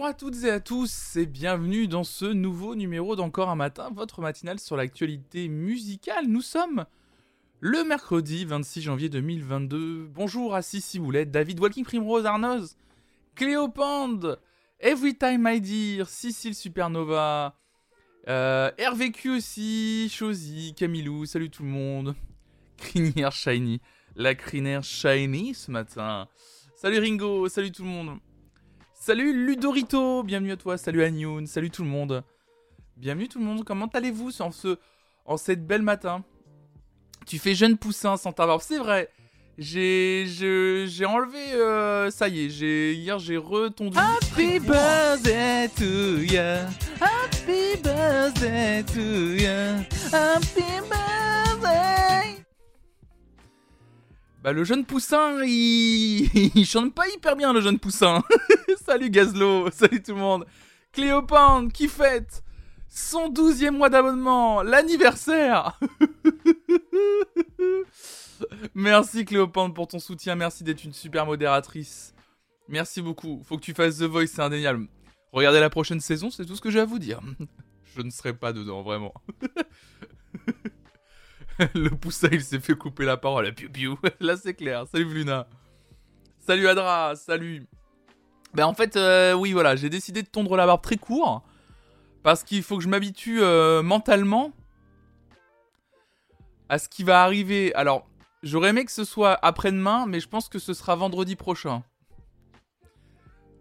Bonjour à toutes et à tous et bienvenue dans ce nouveau numéro d'Encore un matin, votre matinale sur l'actualité musicale. Nous sommes le mercredi 26 janvier 2022. Bonjour à Sissi Boulette, David Walking Primrose, Arnoz, Cléopande, Every Time I Dear, Cécile Supernova, euh, RVQ aussi, Chosy, Camilou, salut tout le monde. Crinière Shiny, la crinière Shiny ce matin. Salut Ringo, salut tout le monde. Salut Ludorito, bienvenue à toi, salut Agnoun, salut tout le monde. Bienvenue tout le monde, comment allez-vous en, ce, en cette belle matin? Tu fais jeune poussin sans ta barbe, c'est vrai. J'ai j'ai enlevé euh, ça y est, j'ai hier j'ai retondu. Happy birthday to. Happy birthday to ya. Happy birthday. Bah le jeune poussin, il... il chante pas hyper bien le jeune poussin. salut Gazlo, salut tout le monde. Cléopâtre qui fête son 12e mois d'abonnement, l'anniversaire. merci Cléopâtre pour ton soutien, merci d'être une super modératrice. Merci beaucoup. Faut que tu fasses The Voice, c'est indéniable. Regardez la prochaine saison, c'est tout ce que j'ai à vous dire. Je ne serai pas dedans, vraiment. le poussin, il s'est fait couper la parole Piu Piu. Là, c'est clair. Salut Luna. Salut Adra, salut. Ben en fait, euh, oui, voilà, j'ai décidé de tondre la barbe très court. Parce qu'il faut que je m'habitue euh, mentalement à ce qui va arriver. Alors, j'aurais aimé que ce soit après-demain, mais je pense que ce sera vendredi prochain.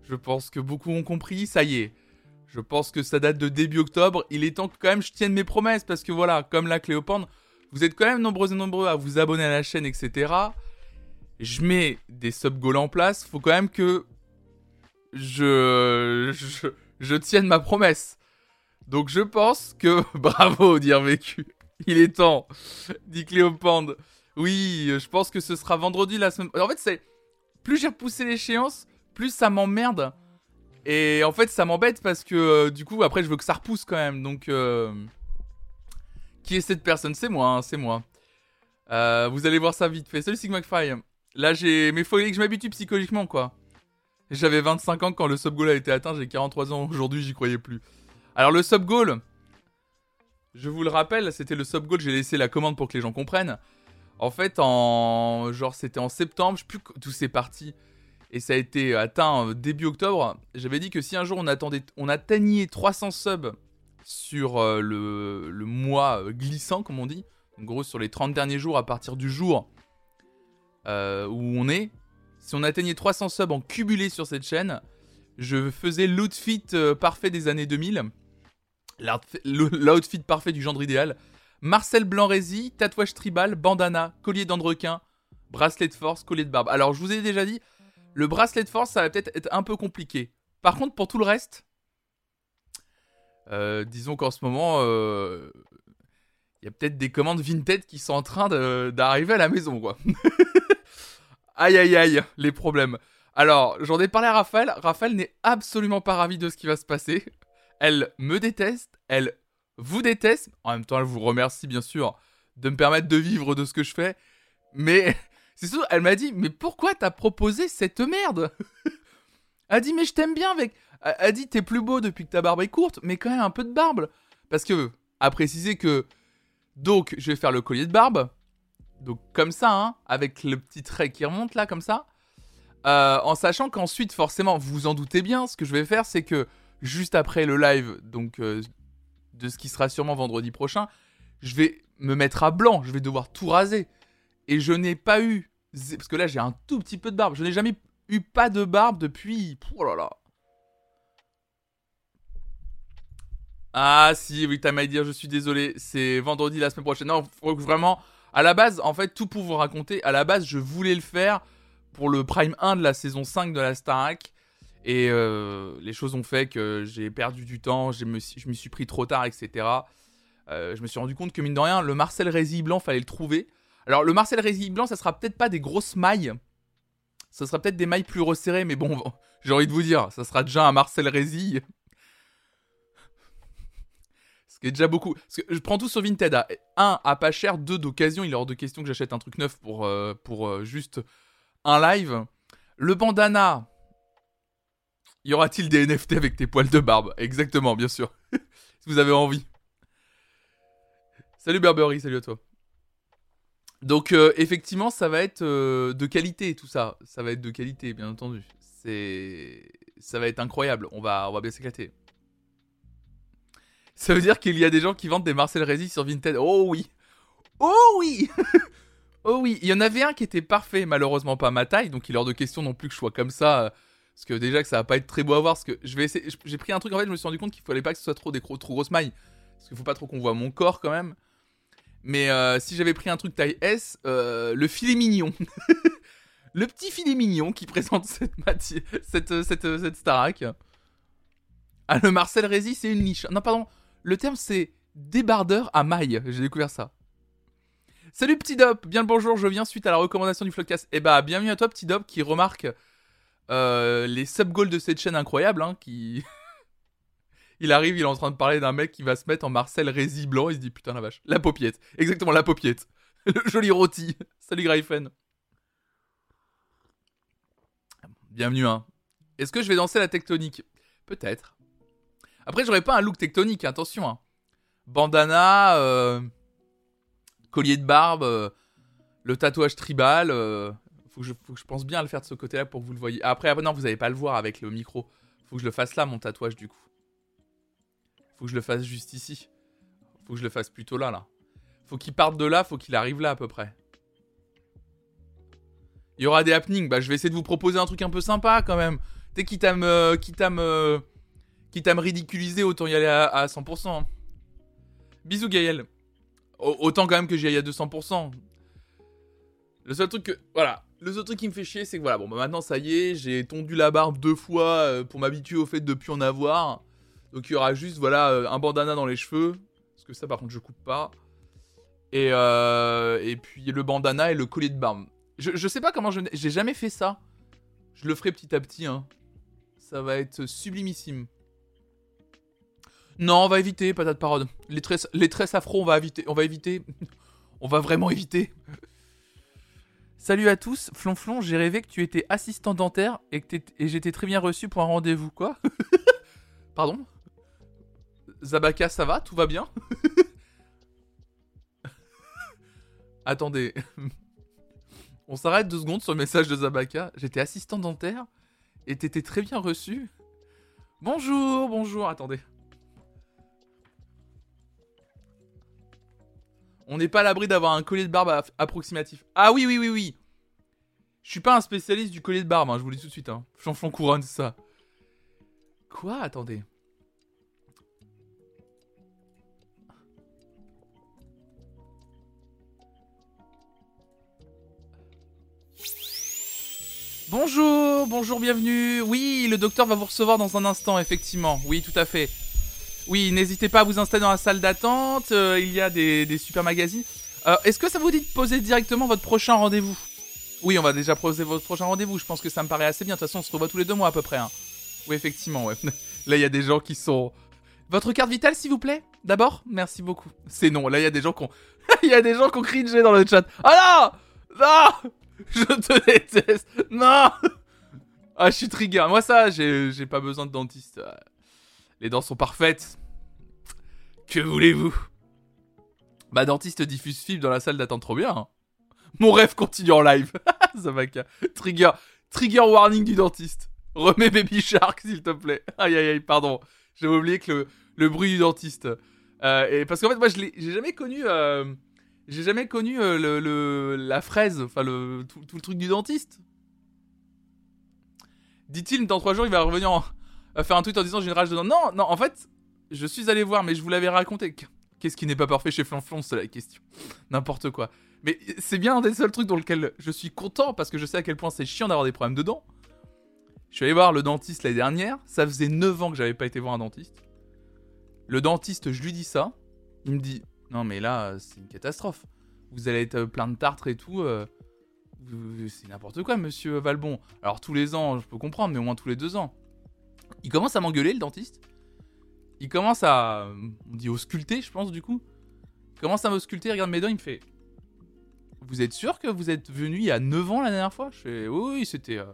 Je pense que beaucoup ont compris, ça y est. Je pense que ça date de début octobre. Il est temps que quand même je tienne mes promesses, parce que voilà, comme la Cléopâtre, vous êtes quand même nombreux et nombreux à vous abonner à la chaîne, etc. Je mets des sub goals en place. Faut quand même que je, je, tienne ma promesse. Donc je pense que bravo dire vécu. Il est temps, dit Cléopande. Oui, je pense que ce sera vendredi la semaine. En fait, plus j'ai repoussé l'échéance, plus ça m'emmerde. Et en fait, ça m'embête parce que euh, du coup, après, je veux que ça repousse quand même. Donc, euh, qui est cette personne C'est moi, hein, c'est moi. Euh, vous allez voir ça vite fait. Salut Sigma. Là, j'ai. Mais faut que je m'habitue psychologiquement, quoi. J'avais 25 ans quand le sub goal a été atteint, j'ai 43 ans aujourd'hui, j'y croyais plus. Alors, le sub goal, je vous le rappelle, c'était le sub goal, j'ai laissé la commande pour que les gens comprennent. En fait, en. Genre, c'était en septembre, je sais plus d'où c'est parti. Et ça a été atteint début octobre. J'avais dit que si un jour on, attendait, on atteignait 300 subs sur euh, le, le, mois euh, glissant, comme on dit. En gros, sur les 30 derniers jours à partir du jour euh, où on est. Si on atteignait 300 subs en cumulé sur cette chaîne, je faisais l'outfit parfait des années 2000. L'outfit parfait du genre idéal. Marcel Blanc-Rézy, tatouage tribal, bandana, collier d'andrequin, bracelet de force, collier de barbe. Alors, je vous ai déjà dit, le bracelet de force, ça va peut-être être un peu compliqué. Par contre, pour tout le reste, disons qu'en ce moment, il euh, y a peut-être des commandes Vinted qui sont en train d'arriver à la maison, quoi. aïe aïe aïe, les problèmes. Alors, j'en ai parlé à Raphaël. Raphaël n'est absolument pas ravi de ce qui va se passer. Elle me déteste, elle vous déteste. En même temps, elle vous remercie, bien sûr, de me permettre de vivre de ce que je fais. Mais, c'est sûr, elle m'a dit, mais pourquoi t'as proposé cette merde? Elle a dit, mais je t'aime bien avec a dit t'es plus beau depuis que ta barbe est courte, mais quand même un peu de barbe. Parce que, à préciser que, donc, je vais faire le collier de barbe. Donc, comme ça, hein, avec le petit trait qui remonte là, comme ça. Euh, en sachant qu'ensuite, forcément, vous vous en doutez bien, ce que je vais faire, c'est que juste après le live, donc euh, de ce qui sera sûrement vendredi prochain, je vais me mettre à blanc, je vais devoir tout raser. Et je n'ai pas eu, parce que là j'ai un tout petit peu de barbe, je n'ai jamais eu pas de barbe depuis, oh là là, Ah si, oui, t'as mal je suis désolé, c'est vendredi la semaine prochaine. Non, vraiment, à la base, en fait, tout pour vous raconter, à la base, je voulais le faire pour le Prime 1 de la saison 5 de la Starac. Et euh, les choses ont fait que j'ai perdu du temps, je me, suis pris trop tard, etc. Euh, je me suis rendu compte que, mine de rien, le Marcel Rési blanc, fallait le trouver. Alors, le Marcel Rési blanc, ça sera peut-être pas des grosses mailles. Ça sera peut-être des mailles plus resserrées, mais bon, j'ai envie de vous dire, ça sera déjà un Marcel Rési ce qui est déjà beaucoup. Je prends tout sur Vinted à 1 à pas cher, 2 d'occasion. Il est hors de question que j'achète un truc neuf pour, euh, euh, juste un live. Le bandana. Y aura-t-il des NFT avec tes poils de barbe? Exactement, bien sûr. si vous avez envie. Salut Burberry, salut à toi. Donc euh, effectivement, ça va être de qualité tout ça. Ça va être de qualité, bien entendu. C'est, ça va être incroyable. On va bien s'éclater. Ça veut dire qu'il y a des gens qui vendent des Marcel Rézy sur Vinted. Oh oui, oh oui, oh oui. Il y en avait un qui était parfait, malheureusement pas ma taille, donc il est hors de question non plus que je sois comme ça. euh, Parce que déjà que ça va pas être très beau à voir. Parce que je vais essayer. J'ai pris un truc en fait, je me suis rendu compte qu'il fallait pas que ce soit trop des trop grosses mailles. Parce qu'il faut pas trop qu'on voit mon corps quand même. Mais euh, si j'avais pris un truc taille S, euh, le filet mignon. le petit filet mignon qui présente cette, mati- cette, cette, cette. Ah, le Marcel Rézy, c'est une niche. Non, pardon. Le terme, c'est débardeur à maille. J'ai découvert ça. Salut Petit Dop, bien le bonjour, je viens suite à la recommandation du Floodcast. Eh bah, bienvenue à toi Petit Dop qui remarque euh, les sub-goals de cette chaîne incroyable. Hein, qui... il arrive, il est en train de parler d'un mec qui va se mettre en Marcel Rézy blanc. Il se dit putain la vache. La paupiette. Exactement, la paupiette. Le joli rôti. Salut Greifen. Bienvenue, hein. Est-ce que je vais danser la tectonique? Peut-être. Après, j'aurais pas un look tectonique, attention. Hein. Bandana, euh, collier de barbe, euh, le tatouage tribal. euh, faut, que je, pense bien à le faire de ce côté-là pour que vous le voyez. Après, ah, non, vous allez pas le voir avec le micro. Faut que je le fasse là, mon tatouage, du coup. Faut que je le fasse juste ici. Faut que je le fasse plutôt là, là. Faut qu'il parte de là, faut qu'il arrive là, à peu près. Il y aura des happenings. Bah, je vais essayer de vous proposer un truc un peu sympa, quand même. Sais, quitte à me... Quitte à me... Quitte à me ridiculiser, autant y aller à, à 100%. Bisous Gaël. Au- autant quand même que j'y aille à 200%. Le seul truc que... Voilà. Le seul truc qui me fait chier, c'est que voilà, bon, bah maintenant ça y est, j'ai tondu la barbe deux fois euh, pour m'habituer au fait de plus en avoir. Donc il y aura juste, voilà, euh, un bandana dans les cheveux. Parce que ça, par contre, je coupe pas. Et, euh, et puis le bandana et le collier de barbe. Je, je sais pas comment je... J'ai jamais fait ça. Je le ferai petit à petit, hein. Ça va être sublimissime. Non, on va éviter, patate parode. Les tresses, les tresses afro, on va éviter. On va éviter. on va vraiment éviter. Salut à tous, Flonflon, j'ai rêvé que tu étais assistant dentaire et que et j'étais très bien reçu pour un rendez-vous. Quoi? Pardon? Zabaka, ça va? Tout va bien? Attendez. On s'arrête deux secondes sur le message de Zabaka. J'étais assistant dentaire et t'étais très bien reçu. Bonjour, bonjour, attendez. On n'est pas à l'abri d'avoir un collier de barbe approximatif. Ah oui, oui, oui, oui. Je suis pas un spécialiste du collier de barbe, hein, je vous le dis tout de suite. Hein. Chanflon couronne, ça. Quoi? Attendez. Bonjour, bonjour, bienvenue. Oui, le docteur va vous recevoir dans un instant, effectivement. Oui, tout à fait. Oui, n'hésitez pas à vous installer dans la salle d'attente. euh, il y a des, super magazines. Euh, Est-ce que ça vous dit de poser directement votre prochain rendez-vous? Oui, on va déjà poser votre prochain rendez-vous. Je pense que ça me paraît assez bien. De toute façon, on se revoit tous les deux mois à peu près. hein. Oui, effectivement, ouais. Là, il y a des gens qui sont. Votre carte vitale, s'il vous plaît D'abord Merci beaucoup. C'est non. Là, il y a des gens qui ont. Il y a des gens qui ont cringé dans le chat. Ah non Non Je te déteste Non Ah, je suis trigger. Moi, ça, j'ai pas besoin de dentiste. Les dents sont parfaites. Que voulez-vous? Bah, dentiste diffuse fibre dans la salle d'attente, trop bien. hein. Mon rêve continue en live. Zabaka. Trigger. Trigger warning du dentiste. Remets Baby Shark, s'il te plaît. Aïe, aïe, aïe, pardon. J'avais oublié que le, bruit du dentiste. Euh, et parce qu'en fait, moi, je j'ai jamais connu. euh, j'ai jamais connu euh, le, la fraise, enfin le tout, le truc du dentiste. Dit-il, dans trois jours, il va revenir en- faire un tweet en disant j'ai une rage de. Non, non, en fait, je suis allé voir, mais je vous l'avais raconté. Qu'est-ce qui n'est pas parfait chez Flanflon, c'est la question. N'importe quoi. Mais c'est bien un des seuls trucs dans lequel je suis content parce que je sais à quel point c'est chiant d'avoir des problèmes de dents. Je suis allé voir le dentiste l'année dernière. Ça faisait 9 ans que j'avais pas été voir un dentiste. Le dentiste, je lui dis ça. Il me dit Non, mais là, c'est une catastrophe. Vous allez être plein de tartres et tout. euh, c'est n'importe quoi, monsieur Valbon. Alors, tous les ans, je peux comprendre, mais au moins tous les deux ans. Il commence à m'engueuler, le dentiste. Il commence à. On dit ausculter, je pense, du coup. Il commence à m'ausculter, regarde mes dents, il me fait Vous êtes sûr que vous êtes venu il y a 9 ans la dernière fois? Je fais Oui, oui, c'était euh,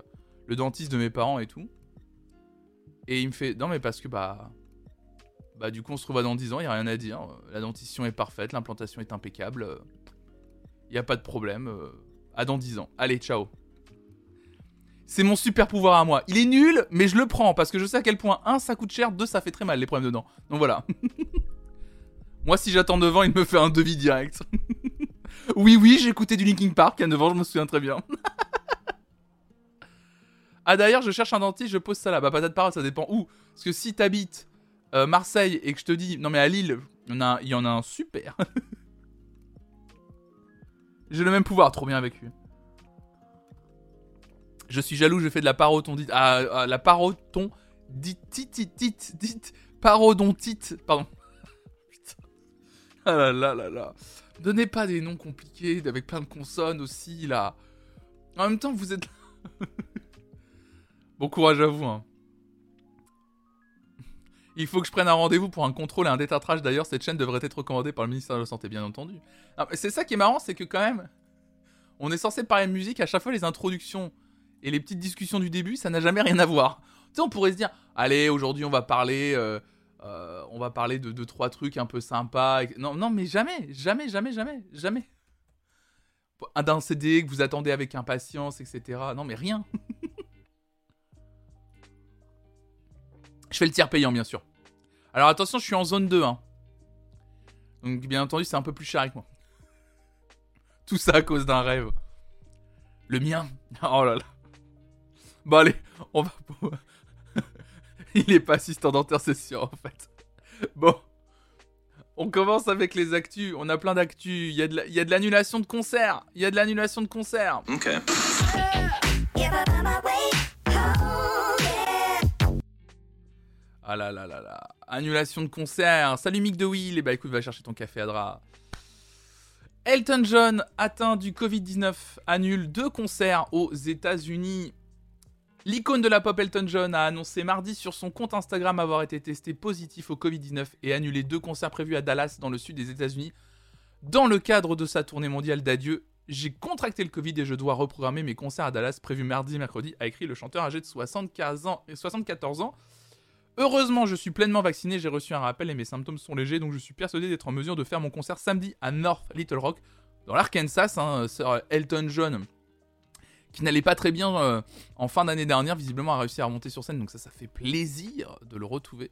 le dentiste de mes parents et tout. Et il me fait Non, mais parce que bah. Bah, du coup, on se revoit dans 10 ans, il n'y a rien à dire. La dentition est parfaite, l'implantation est impeccable. Il n'y a pas de problème. euh, À dans 10 ans. Allez, ciao. C'est mon super pouvoir à moi. Il est nul, mais je le prends parce que je sais à quel point 1 ça coûte cher, 2 ça fait très mal les problèmes dedans. Donc voilà. moi si j'attends devant, il me fait un devis direct. oui oui, j'ai écouté du Linkin Park à 9 ans, je me souviens très bien. ah d'ailleurs, je cherche un dentiste, je pose ça là. Bah patate parole, ça dépend où. Parce que si t'habites euh, Marseille et que je te dis non mais à Lille, il y en a, un super. j'ai le même pouvoir, trop bien avec lui. Je suis jaloux, je fais de la parodontite. Ah, ah, la parodontite. Parodontite. Pardon. Putain. Ah là là là là. Donnez pas des noms compliqués avec plein de consonnes aussi là. En même temps, vous êtes. bon courage à vous. Hein. Il faut que je prenne un rendez-vous pour un contrôle et un détartrage. D'ailleurs, cette chaîne devrait être recommandée par le ministère de la Santé, bien entendu. Ah, c'est ça qui est marrant, c'est que quand même, on est censé parler de musique à chaque fois les introductions et les petites discussions du début, ça n'a jamais rien à voir. Tu sais, on pourrait se dire, allez, aujourd'hui on va parler, euh, euh, on va parler de deux trois trucs un peu sympas. Non, non, mais jamais, jamais, jamais, jamais, jamais. D'un CD que vous attendez avec impatience, etc. Non, mais rien. je fais le tiers payant, bien sûr. Alors attention, je suis en zone 2. Hein. Donc bien entendu, c'est un peu plus cher avec moi. Tout ça à cause d'un rêve. Le mien. Oh là là. Bon allez, on va... Il est pas assistant sûr en fait. Bon. On commence avec les actus. On a plein d'actus. Il y a de l'annulation de concerts. Il y a de l'annulation de concerts. Ok. Ah là là là là. Annulation de concerts. Salut Mick de Will. Et bah écoute, va chercher ton café à drap. Elton John, atteint du Covid-19, annule deux concerts aux États-Unis. L'icône de la pop Elton John a annoncé mardi sur son compte Instagram avoir été testé positif au Covid-19 et annulé deux concerts prévus à Dallas dans le sud des États-Unis. Dans le cadre de sa tournée mondiale d'adieu, j'ai contracté le Covid et je dois reprogrammer mes concerts à Dallas prévus mardi et mercredi, a écrit le chanteur âgé de 75 ans et 74 ans. Heureusement, je suis pleinement vacciné, j'ai reçu un rappel et mes symptômes sont légers, donc je suis persuadé d'être en mesure de faire mon concert samedi à North Little Rock, dans l'Arkansas. Hein, Sir Elton John, qui n'allait pas très bien euh, en fin d'année dernière, visiblement a réussi à remonter sur scène, donc ça, ça fait plaisir de le retrouver.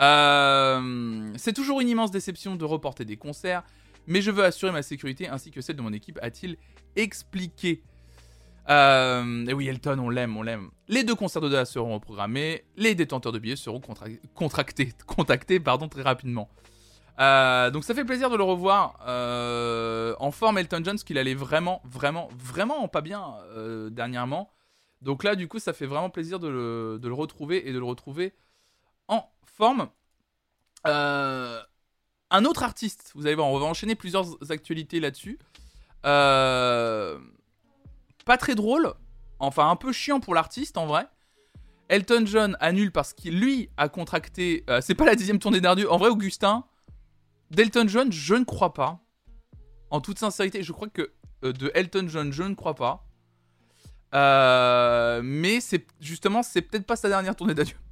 Euh, c'est toujours une immense déception de reporter des concerts, mais je veux assurer ma sécurité ainsi que celle de mon équipe, a-t-il expliqué. Euh, et oui, Elton, on l'aime, on l'aime. Les deux concerts de Dallas seront reprogrammés. Les détenteurs de billets seront contactés pardon, très rapidement. Euh, donc ça fait plaisir de le revoir euh, en forme Elton John, parce qu'il allait vraiment, vraiment, vraiment pas bien euh, dernièrement. Donc là, du coup, ça fait vraiment plaisir de le, retrouver et de le retrouver en forme. Un autre artiste, vous allez voir, on va enchaîner plusieurs actualités là-dessus. Pas très drôle, enfin un peu chiant pour l'artiste en vrai. Elton John annule parce qu'il lui a contracté. c'est pas la dixième tournée d'Ardieu. En vrai, Augustin, d'Elton John, je ne crois pas. En toute sincérité, je crois que euh, de Elton John, je ne crois pas. Euh, mais c'est justement, c'est peut-être pas sa dernière tournée d'adieu.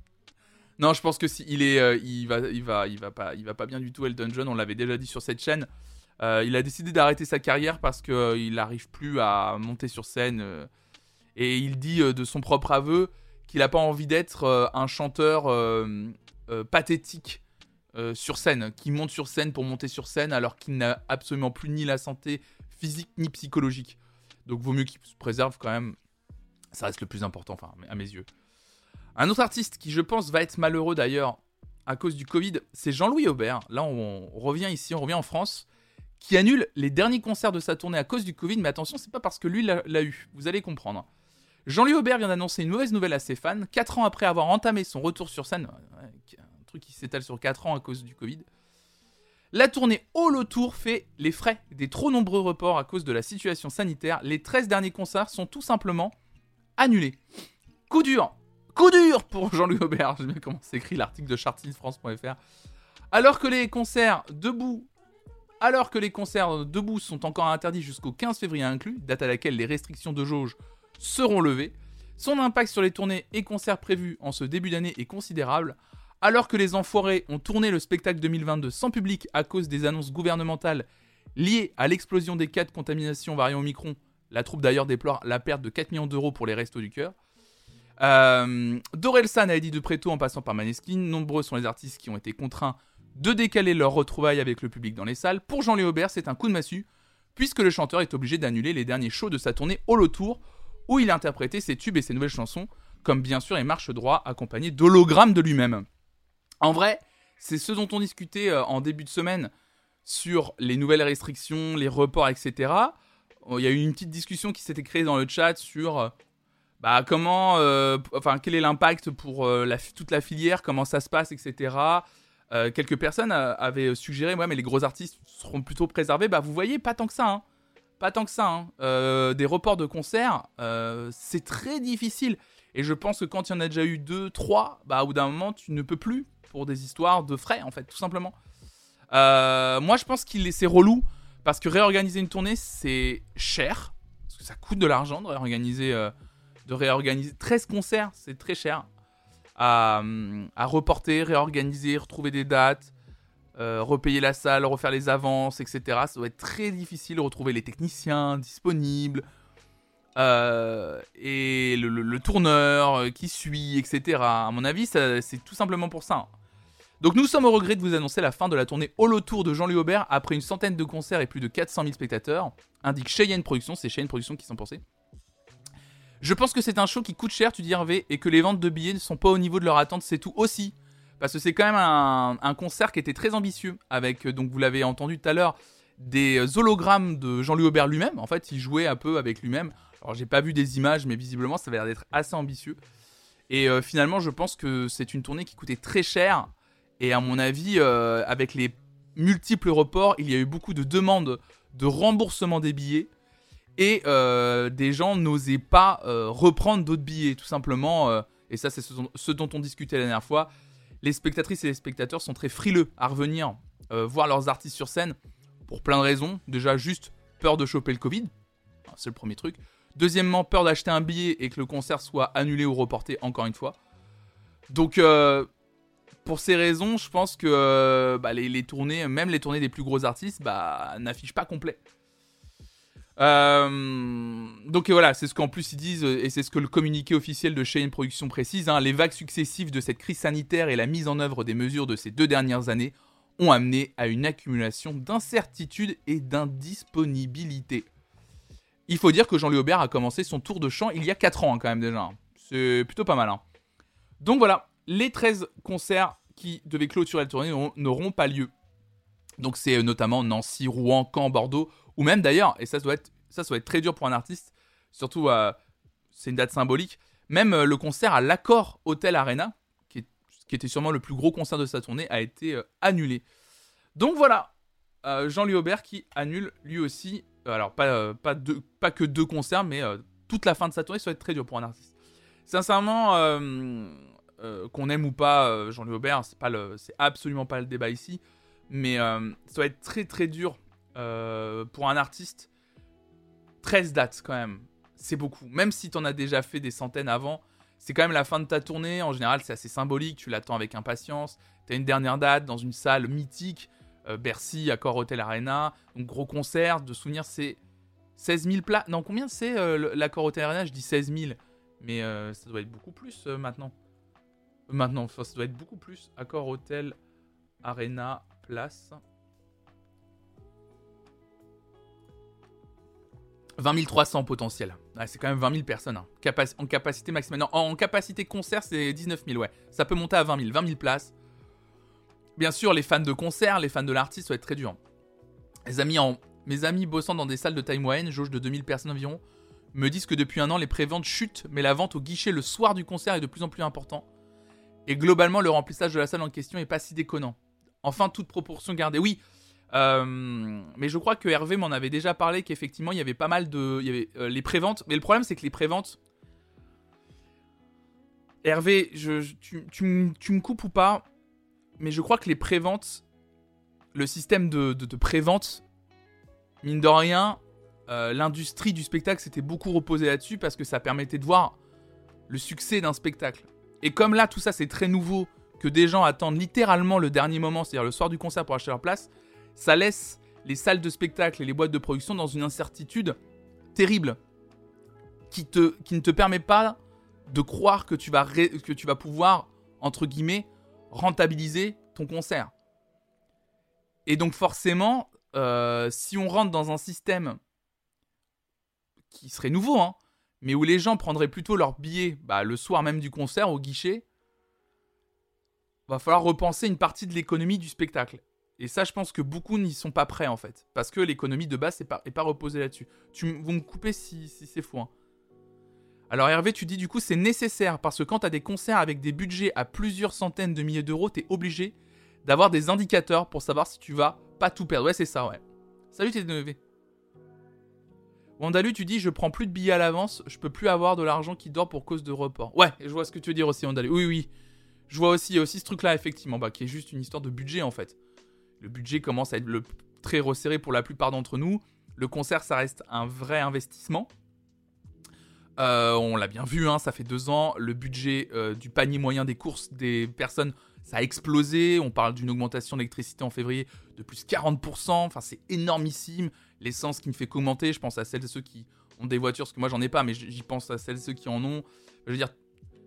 Non, je pense que si il est, euh, il va, il va, il va pas, il va pas bien du tout. Elton John, on l'avait déjà dit sur cette chaîne. Il a décidé d'arrêter sa carrière parce que il n'arrive plus à monter sur scène. et il dit de son propre aveu qu'il n'a pas envie d'être un chanteur pathétique euh, sur scène, qui monte sur scène pour monter sur scène alors qu'il n'a absolument plus ni la santé physique ni psychologique. Donc vaut mieux qu'il se préserve quand même. Ça reste le plus important, enfin à mes yeux. Un autre artiste qui je pense va être malheureux d'ailleurs à cause du Covid, c'est Jean-Louis Aubert. Là on revient ici, on revient en France, qui annule les derniers concerts de sa tournée à cause du Covid. Mais attention, c'est pas parce que lui l'a eu. Vous allez comprendre. Jean-Louis Aubert vient d'annoncer une mauvaise nouvelle à ses fans. 4 ans après avoir entamé son retour sur scène, truc qui s'étale sur 4 ans à cause du Covid, la tournée All Autour fait les frais des trop nombreux reports à cause de la situation sanitaire. Les 13 derniers concerts sont tout simplement annulés. Coup dur Coup dur pour Jean-Louis Aubert. J'aime bien comment s'écrit l'article de chartfrance.fr. Alors que les concerts debout alors que les concerts debout sont encore interdits jusqu'au 15 février inclus, date à laquelle les restrictions de jauge seront levées, Son impact sur les tournées et concerts prévus en ce début d'année est considérable. Alors que les enfoirés ont tourné le spectacle 2022 sans public à cause des annonces gouvernementales liées à l'explosion des cas de contamination variant Omicron, la troupe d'ailleurs déplore la perte de 4 millions d'euros pour les restos du cœur. Euh, Dorelsan a dit de Préto en passant par Maneskin, nombreux sont les artistes qui ont été contraints de décaler leur retrouvailles avec le public dans les salles. Pour Jean-Louis Aubert, c'est un coup de massue, puisque le chanteur est obligé d'annuler les derniers shows de sa tournée Holo Tour, où il a interprété ses tubes et ses nouvelles chansons, comme bien sûr les marches droit accompagnées d'hologrammes de lui-même. En vrai, c'est ce dont on discutait euh, en début de semaine sur les nouvelles restrictions, les reports, etc. Il y a eu une petite discussion qui s'était créée dans le chat sur euh, bah, comment, euh, enfin, quel est l'impact pour toute la filière, comment ça se passe, etc. quelques personnes avaient suggéré, ouais, mais les gros artistes seront plutôt préservés. Bah, vous voyez, pas tant que ça. Hein. Pas tant que ça. Hein. des reports de concerts, c'est très difficile. Et je pense que quand il y en a déjà eu deux, trois, bah, au bout d'un moment, tu ne peux plus pour des histoires de frais, en fait, tout simplement. Euh, moi, je pense qu'il c'est relou parce que réorganiser une tournée, c'est cher. Parce que ça coûte de l'argent de réorganiser, euh, de réorganiser 13 concerts, c'est très cher. À, reporter, réorganiser, retrouver des dates, euh, repayer la salle, refaire les avances, etc. Ça doit être très difficile de retrouver les techniciens disponibles. Et le, tourneur qui suit, etc. À mon avis, c'est tout simplement pour ça. Donc nous sommes au regret de vous annoncer la fin de la tournée Holo Tour de Jean-Louis Aubert après une centaine de concerts et plus de 400 000 spectateurs, indique Cheyenne Productions, c'est Cheyenne Productions qui s'en pensait. Je pense que c'est un show qui coûte cher, tu dis Hervé, et que les ventes de billets ne sont pas au niveau de leur attente, c'est tout aussi. Parce que c'est quand même un, concert qui était très ambitieux, avec, euh, donc vous l'avez entendu tout à l'heure, des euh, hologrammes de Jean-Louis Aubert lui-même. En fait, il jouait un peu avec lui-même. Alors j'ai pas vu des images, mais visiblement ça avait l'air d'être assez ambitieux. Et euh, finalement, je pense que c'est une tournée qui coûtait très cher et à mon avis, euh, avec les multiples reports, il y a eu beaucoup de demandes de remboursement des billets. Et euh, des gens n'osaient pas reprendre d'autres billets, tout simplement. et ça, c'est ce, dont on discutait la dernière fois. Les spectatrices et les spectateurs sont très frileux à revenir voir leurs artistes sur scène pour plein de raisons. Déjà, juste peur de choper le Covid. C'est le premier truc. Deuxièmement, peur d'acheter un billet et que le concert soit annulé ou reporté encore une fois. Donc, pour ces raisons, je pense que euh, bah, les, tournées, même les tournées des plus gros artistes, bah, n'affichent pas complet. Euh, donc voilà, c'est ce qu'en plus ils disent, et c'est ce que le communiqué officiel de Cheyenne Productions précise. Hein. les vagues successives de cette crise sanitaire et la mise en œuvre des mesures de ces deux dernières années ont amené à une accumulation d'incertitudes et d'indisponibilité. Il faut dire que Jean-Louis Aubert a commencé son tour de chant il y a 4 ans hein, quand même déjà. C'est plutôt pas mal. Hein. Donc voilà, les 13 concerts qui devaient clôturer la tournée n'auront pas lieu. Donc c'est euh, notamment Nancy, Rouen, Caen, Bordeaux, ou même d'ailleurs, et ça doit être, très dur pour un artiste, surtout euh, c'est une date symbolique, même euh, le concert à l'Accord Hotel Arena, qui, était sûrement le plus gros concert de sa tournée, a été annulé. Donc voilà, Jean-Louis Aubert qui annule lui aussi, alors pas, pas, pas que deux concerts, mais toute la fin de sa tournée, ça va être très dur pour un artiste. Sincèrement, euh, qu'on aime ou pas euh, Jean-Louis Aubert, c'est pas c'est absolument pas le débat ici, mais euh, ça va être très très dur pour un artiste. 13 dates quand même, c'est beaucoup. Même si tu en as déjà fait des centaines avant, c'est quand même la fin de ta tournée. En général, c'est assez symbolique, tu l'attends avec impatience. Tu as une dernière date dans une salle mythique, Bercy, Accor Hotel Arena, donc gros concert. De souvenir, c'est 16 000 places. Non, combien c'est l'Accor Hotel Arena? Je dis 16 000, mais ça doit être beaucoup plus maintenant. Maintenant, ça doit être beaucoup plus. Accord Hôtel, Arena, Place. 20 300 potentiel. c'est quand même 20 000 personnes. Hein. en capacité maximale. Non, en capacité concert, c'est 19 000, ouais. Ça peut monter à 20 000. 20 000 places. Bien sûr, les fans de concert, les fans de l'artiste, ça va être très dur. Mes amis bossant dans des salles de taille moyenne, jauge de 2000 personnes environ, me disent que depuis un an, les préventes chutent, mais la vente au guichet le soir du concert est de plus en plus important. Et globalement, le remplissage de la salle en question est pas si déconnant. Enfin, toute proportion gardée. Oui, euh, mais je crois que Hervé m'en avait déjà parlé qu'effectivement, il y avait pas mal de. Il y avait euh, les préventes. Mais le problème, c'est que les préventes. Hervé, tu, me coupes ou pas? Mais je crois que les préventes. Le système de, de, prévente, mine de rien, euh, l'industrie du spectacle s'était beaucoup reposée là-dessus parce que ça permettait de voir le succès d'un spectacle. Et comme là, tout ça, c'est très nouveau, que des gens attendent littéralement le dernier moment, c'est-à-dire le soir du concert pour acheter leur place, ça laisse les salles de spectacle et les boîtes de production dans une incertitude terrible qui, te, qui ne te permet pas de croire que tu vas, que tu vas pouvoir, entre guillemets, rentabiliser ton concert. Et donc forcément, euh, si on rentre dans un système qui serait nouveau, hein, mais où les gens prendraient plutôt leur billet bah, le soir même du concert au guichet, va falloir repenser une partie de l'économie du spectacle. Et ça, je pense que beaucoup n'y sont pas prêts en fait. Parce que l'économie de base n'est pas, reposée là-dessus. Tu vous me couper si, c'est faux. Hein. Alors Hervé, tu dis du coup c'est nécessaire parce que quand tu as des concerts avec des budgets à plusieurs centaines de milliers d'euros, tu es obligé d'avoir des indicateurs pour savoir si tu vas pas tout perdre. Ouais, c'est ça, ouais. Salut TDNV. Wandalu, tu dis je prends plus de billets à l'avance, je peux plus avoir de l'argent qui dort pour cause de report. Ouais, je vois ce que tu veux dire aussi, Wandalu. Oui, oui. Je vois aussi, aussi ce truc-là, effectivement, bah, qui est juste une histoire de budget en fait. Le budget commence à être le, très resserré pour la plupart d'entre nous. Le concert, ça reste un vrai investissement. Euh, on l'a bien vu, hein, ça fait deux ans. Le budget euh, du panier moyen des courses des personnes, ça a explosé. On parle d'une augmentation d'électricité en février de plus 40%. Enfin, c'est énormissime. L'essence qui ne fait qu'augmenter. Je pense à celles et ceux qui ont des voitures, parce que moi j'en ai pas, mais j'y pense à celles et ceux qui en ont. Je veux dire,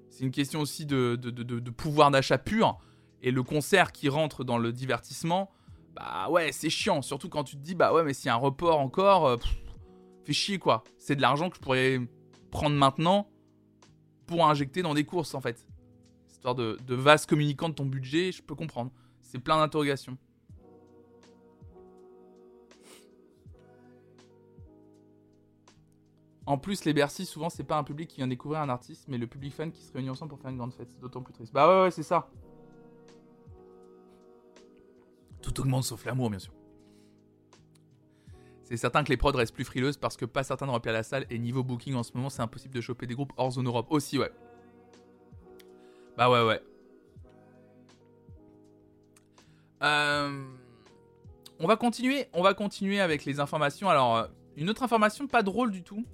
c'est une question aussi de, de pouvoir d'achat pur. Et le concert qui rentre dans le divertissement, bah ouais, c'est chiant. Surtout quand tu te dis, bah ouais, mais s'il y a un report encore, euh, fait chier quoi. C'est de l'argent que je pourrais prendre maintenant pour injecter dans des courses en fait. Histoire de, de vase communicant de ton budget, je peux comprendre. C'est plein d'interrogations. En plus, les Bercy, souvent, c'est pas un public qui vient découvrir un artiste, mais le public fan qui se réunit ensemble pour faire une grande fête. C'est d'autant plus triste. Bah ouais, ouais, c'est ça. Tout augmente sauf l'amour, bien sûr. C'est certain que les prods restent plus frileuses parce que pas certains de remplir la salle et niveau booking en ce moment, c'est impossible de choper des groupes hors zone Europe. Aussi, ouais. Bah ouais, ouais. Euh, on va continuer, on va continuer avec les informations. Alors, euh, une autre information pas drôle du tout,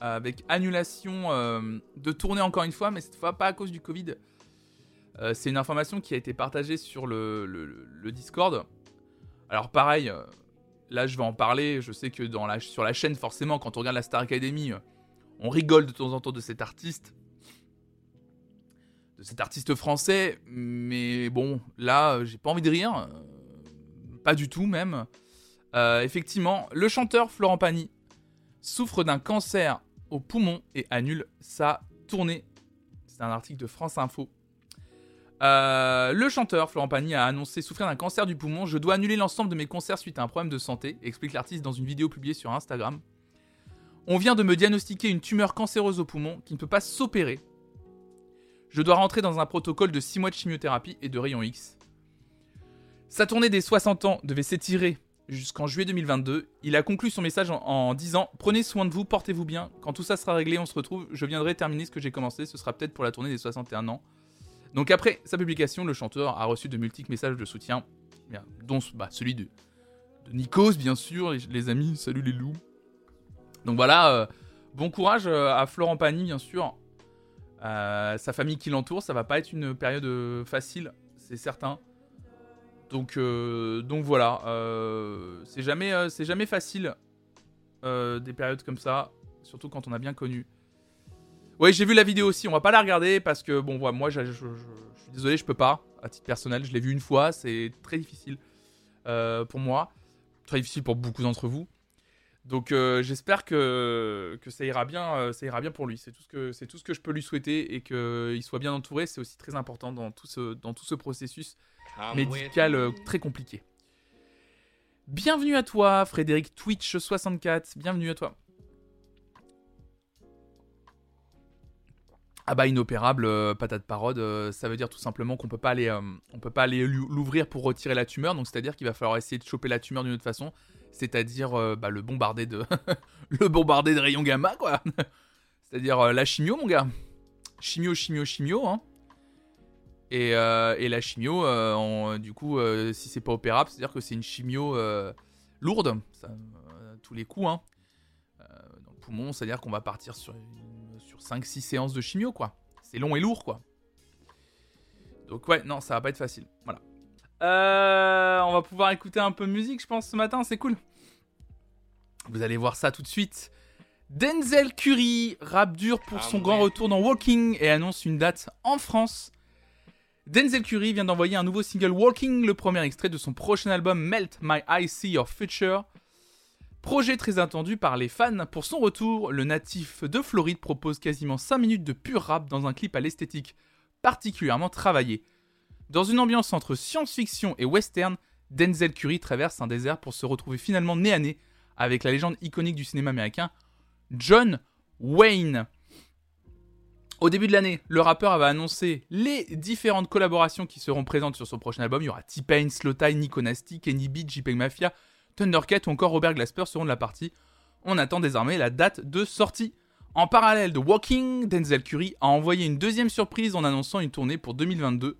avec annulation euh, de tournée encore une fois, mais cette fois pas à cause du Covid. C'est une information qui a été partagée sur le, Discord. Alors pareil, là je vais en parler, je sais que sur la chaîne forcément quand on regarde la Star Academy, euh, on rigole de temps en temps de cet artiste. De cet artiste français, mais bon, là j'ai pas envie de rire, pas du tout même. effectivement, le chanteur Florent Pagny souffre d'un cancer au poumon et annule sa tournée. C'est un article de France Info. Euh, le chanteur Florent Pagny a annoncé souffrir d'un cancer du poumon. Je dois annuler l'ensemble de mes concerts suite à un problème de santé, explique l'artiste dans une vidéo publiée sur Instagram. On vient de me diagnostiquer une tumeur cancéreuse au poumon qui ne peut pas s'opérer. Je dois rentrer dans un protocole de 6 mois de chimiothérapie et de rayons X. Sa tournée des 60 ans devait s'étirer jusqu'en juillet 2022. Il a conclu son message en, en, disant Prenez soin de vous, portez-vous bien. Quand tout ça sera réglé, on se retrouve. Je viendrai terminer ce que j'ai commencé. Ce sera peut-être pour la tournée des 61 ans. Donc après sa publication, le chanteur a reçu de multiples messages de soutien, dont bah, celui de, Nikos, bien sûr, les, amis, salut les loups. Donc voilà, euh, bon courage euh, à Florent Pagny, bien sûr. Euh, sa famille qui l'entoure, ça va pas être une période facile, c'est certain. Donc, donc voilà, c'est jamais facile des périodes comme ça, surtout quand on a bien connu. Oui, j'ai vu la vidéo aussi. On va pas la regarder parce que, bon, moi, je, suis désolé, je peux pas. À titre personnel, je l'ai vu une fois. C'est très difficile euh, pour moi. Très difficile pour beaucoup d'entre vous. Donc, euh, j'espère que, que ça, ira bien, euh, ça ira bien pour lui. C'est tout, ce que, c'est tout ce que je peux lui souhaiter et qu'il soit bien entouré. C'est aussi très important dans tout ce, dans tout ce processus médical très compliqué. Bienvenue à toi, Frédéric Twitch64. Bienvenue à toi. Ah bah inopérable, euh, patate parode, euh, ça veut dire tout simplement qu'on peut pas aller, euh, on peut pas aller l'ouvrir pour retirer la tumeur, donc c'est-à-dire qu'il va falloir essayer de choper la tumeur d'une autre façon, c'est-à-dire bah, le bombarder de, le rayons gamma quoi, c'est-à-dire la chimio mon gars, chimio chimio chimio hein. Et, la chimio, du coup, si c'est pas opérable, c'est-à-dire que c'est une chimio lourde, tous les coups hein. dans le poumon, c'est-à-dire qu'on va partir sur une sur 5-6 séances de chimio, quoi. C'est long et lourd, quoi. Donc ouais, non, ça va pas être facile. Voilà. Euh, on va pouvoir écouter un peu de musique, je pense, ce matin, c'est cool. Vous allez voir ça tout de suite. Denzel Curry rap dur pour son grand retour dans Walking et annonce une date en France. Denzel Curry vient d'envoyer un nouveau single Walking, le premier extrait de son prochain album Melt My Eyes See Your Future. Projet très attendu par les fans. Pour son retour, le natif de Floride propose quasiment 5 minutes de pur rap dans un clip à l'esthétique particulièrement travaillé. Dans une ambiance entre science-fiction et western, Denzel Curry traverse un désert pour se retrouver finalement nez à nez avec la légende iconique du cinéma américain, John Wayne. Au début de l'année, le rappeur avait annoncé les différentes collaborations qui seront présentes sur son prochain album. Il y aura T-Pain, Slow Nico Nasty, Kenny B, JPEG Mafia, Thundercat ou encore Robert Glasper seront de la partie. On attend désormais la date de sortie. En parallèle de Walking, Denzel Curry a envoyé une deuxième surprise en annonçant une tournée pour 2022.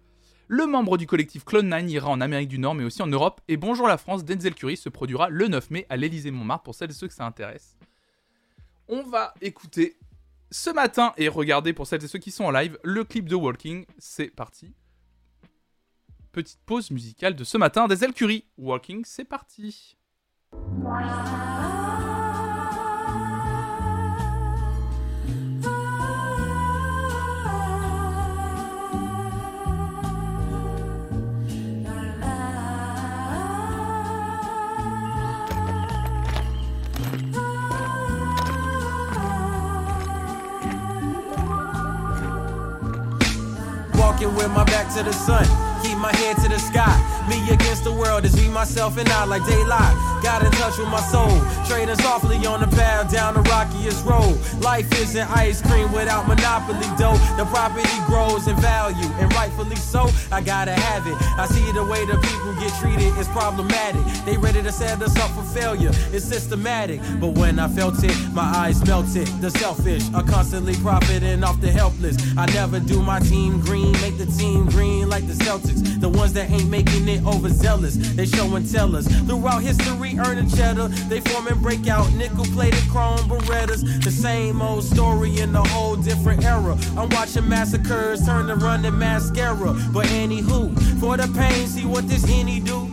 Le membre du collectif Clone9 ira en Amérique du Nord mais aussi en Europe. Et bonjour la France, Denzel Curry se produira le 9 mai à l'Elysée Montmartre pour celles et ceux que ça intéresse. On va écouter ce matin et regarder pour celles et ceux qui sont en live le clip de Walking. C'est parti. Petite pause musicale de ce matin. Denzel Curry, Walking, c'est parti. Walking with my back to the sun, my head to the sky. Me against the world is me, myself, and I like daylight. Got in touch with my soul, trading softly on the path down the rockiest road. Life isn't ice cream without monopoly dough. The property grows in value, and rightfully so. I gotta have it. I see the way the people get treated is problematic. They ready to set us up for failure. It's systematic, but when I felt it, my eyes melted. The selfish are constantly profiting off the helpless. I never do my team green, make the team green like the Celtics. The ones that ain't making it overzealous. They show and tell us. Throughout history, earning cheddar. They form and break out nickel plated chrome Berettas. The same old story in a whole different era. I'm watching massacres turn to running mascara. But anywho, for the pain, see what this henny do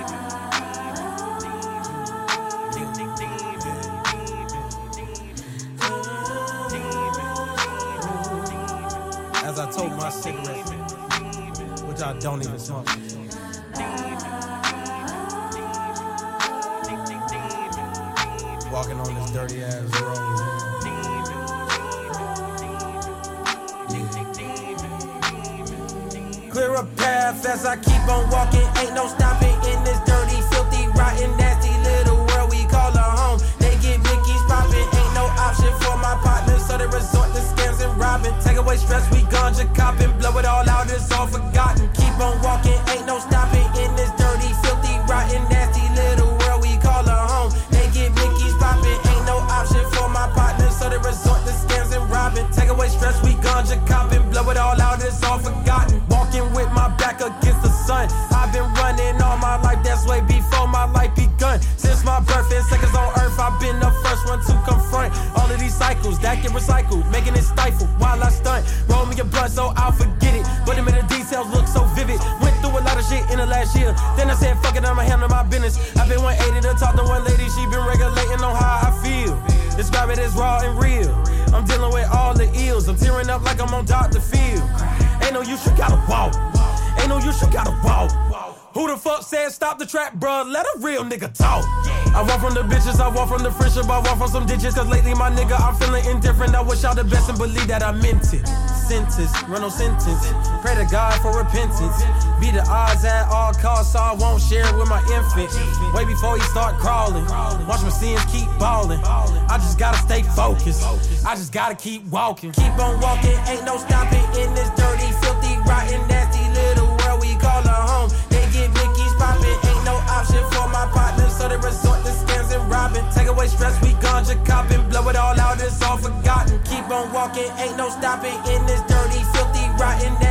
Cigarette, which I don't even smoke. Walking on this dirty ass road. Clear a path as I keep on walking. Ain't no stopping in this dirty, filthy, rotten, nasty little world we call a home. They get Mickey's popping, ain't no option for my partners, so they resort to scams and robbing. Take away stress, we business. I've been 180 to talk to one lady, she been regulating on how I feel. Describe it as raw and real. I'm dealing with all the ills. I'm tearing up like I'm on Dr. Phil. Ain't no use, you gotta walk. Ain't no use, you gotta walk. Who the fuck said stop the trap, bruh? Let a real nigga talk. I walk from the bitches, I walk from the friendship, I walk from some ditches. Cause lately, my nigga, I'm feeling indifferent. I wish y'all the best and believe that I meant it. Sentence, run no sentence. Pray to God for repentance. Be the odds at all costs, so I won't share it with my infant. Way before he start crawling. Watch my sins keep balling. I just gotta stay focused. I just gotta keep walking. Keep on walking, ain't no stopping in this dirty, filthy, rotten, nasty little world we call a home. They get Mickey's popping, ain't no option for my partner. so they resort to scams and robbing. Take away stress, we ganja copping. Blow it all out, it's all forgotten. Keep on walking, ain't no stopping in this dirty, filthy, rotten, nasty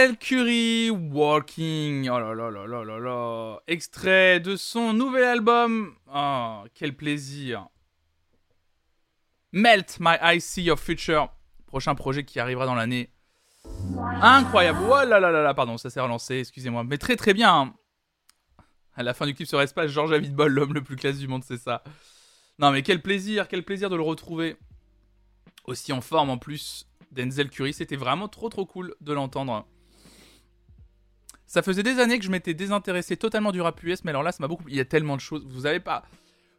Denzel Curry Walking. Oh là là là là là là. Extrait de son nouvel album. Oh, quel plaisir. Melt My Eyes See Your Future. Prochain projet qui arrivera dans l'année. Incroyable. Oh là là là là. Pardon, ça s'est relancé. Excusez-moi. Mais très très bien. À la fin du clip sur espace, Georges Avidbol, l'homme le plus classe du monde, c'est ça. Non mais quel plaisir, quel plaisir de le retrouver. Aussi en forme en plus. Denzel Curry, c'était vraiment trop trop cool de l'entendre. Ça faisait des années que je m'étais désintéressé totalement du rap US, mais alors là, ça m'a beaucoup. Il y a tellement de choses. Vous avez pas.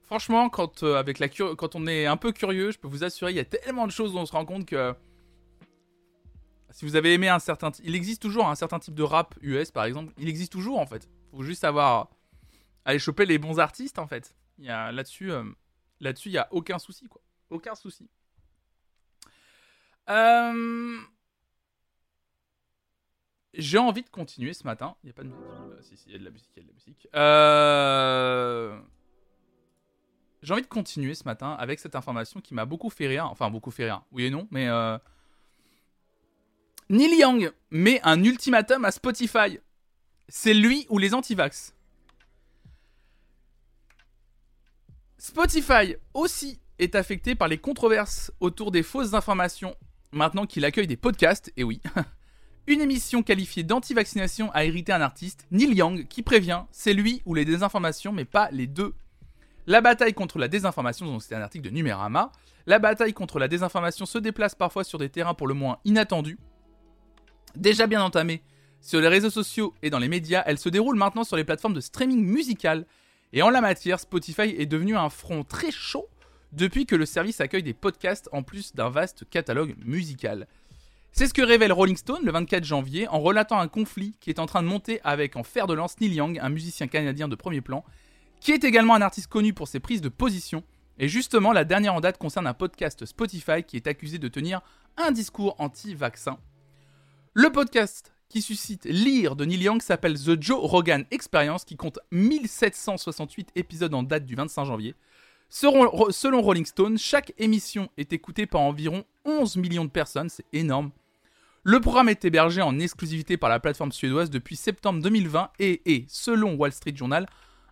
Franchement, quand, euh, avec la cur- quand on est un peu curieux, je peux vous assurer, il y a tellement de choses où on se rend compte que. Si vous avez aimé un certain. Il existe toujours un certain type de rap US, par exemple. Il existe toujours, en fait. Faut juste savoir. Aller choper les bons artistes, en fait. Il y a là-dessus. euh, Là-dessus, il y a aucun souci, quoi. Aucun souci. Euh, J'ai envie de continuer ce matin. Il pas de musique. Euh, si, si, il de la musique. Il de la musique. Euh, J'ai envie de continuer ce matin avec cette information qui m'a beaucoup fait rire. Enfin, beaucoup fait rire. Oui et non, mais. euh, Neil Young met un ultimatum à Spotify. C'est lui ou les antivax. Spotify aussi est affecté par les controverses autour des fausses informations maintenant qu'il accueille des podcasts, et oui. Une émission qualifiée d'anti-vaccination a hérité un artiste, Neil Young, qui prévient, c'est lui ou les désinformations, mais pas les deux. La bataille contre la désinformation, donc c'est un article de Numérama, la bataille contre la désinformation se déplace parfois sur des terrains pour le moins inattendus. Déjà bien entamée sur les réseaux sociaux et dans les médias, elle se déroule maintenant sur les plateformes de streaming musical. Et en la matière, Spotify est devenu un front très chaud depuis que le service accueille des podcasts en plus d'un vaste catalogue musical. C'est ce que révèle Rolling Stone le 24 janvier en relatant un conflit qui est en train de monter avec en fer de lance Neil Young, un musicien canadien de premier plan, qui est également un artiste connu pour ses prises de position. Et justement, la dernière en date concerne un podcast Spotify qui est accusé de tenir un discours anti-vaccin. Le podcast qui suscite l'ire de Neil Young s'appelle The Joe Rogan Experience qui compte 1768 épisodes en date du 25 janvier. Selon, selon Rolling Stone, chaque émission est écoutée par environ 11 millions de personnes, c'est énorme. Le programme est hébergé en exclusivité par la plateforme suédoise depuis septembre 2020 et est, selon Wall Street Journal,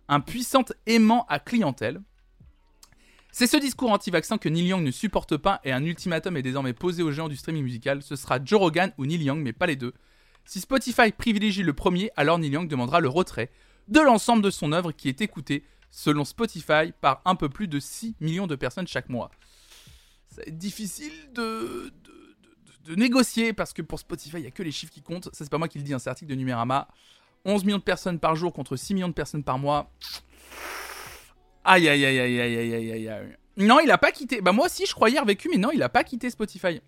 un puissant aimant à clientèle. C'est ce discours anti-vaccin que Neil Young ne supporte pas et un ultimatum est désormais posé aux géants du streaming musical. Ce sera Joe Rogan ou Neil Young, mais pas les deux. Si Spotify privilégie le premier, alors Neil Young demandera le retrait de l'ensemble de son œuvre qui est écoutée, selon Spotify, par un peu plus de 6 millions de personnes chaque mois. C'est difficile de, de, négocier parce que pour Spotify, il n'y a que les chiffres qui comptent. Ça, c'est pas moi qui le dis, hein, c'est un article de Numérama. 11 millions de personnes par jour contre 6 millions de personnes par mois. Aïe, aïe, aïe, aïe, aïe, aïe, aïe, aïe, aïe. Non, il a pas quitté. Bah, moi aussi, je croyais revécu, mais non, il a pas quitté Spotify.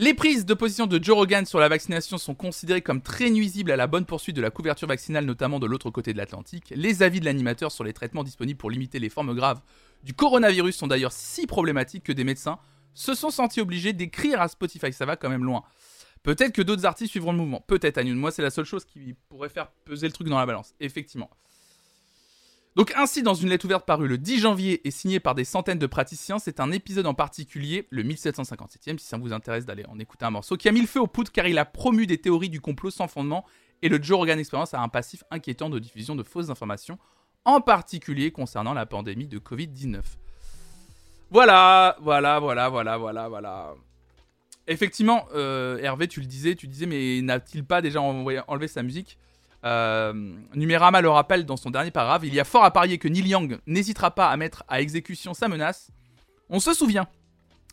Les prises de position de Joe Rogan sur la vaccination sont considérées comme très nuisibles à la bonne poursuite de la couverture vaccinale, notamment de l'autre côté de l'Atlantique. Les avis de l'animateur sur les traitements disponibles pour limiter les formes graves du coronavirus sont d'ailleurs si problématiques que des médecins se sont sentis obligés d'écrire à Spotify. Ça va quand même loin. Peut-être que d'autres artistes suivront le mouvement. Peut-être, Agnew. Moi, c'est la seule chose qui pourrait faire peser le truc dans la balance. Effectivement. Donc ainsi, dans une lettre ouverte parue le 10 janvier et signée par des centaines de praticiens, c'est un épisode en particulier, le 1757e, si ça vous intéresse d'aller en écouter un morceau, qui a mis le feu aux poudres car il a promu des théories du complot sans fondement et le Joe Rogan Experience a un passif inquiétant de diffusion de fausses informations, en particulier concernant la pandémie de Covid-19. Voilà, voilà, voilà, voilà, voilà, voilà. Effectivement, euh, Hervé, tu le disais, tu disais, mais n'a-t-il pas déjà enlevé sa musique? Euh, Numérama le rappelle dans son dernier paragraphe, il y a fort à parier que Neil Young n'hésitera pas à mettre à exécution sa menace. On se souvient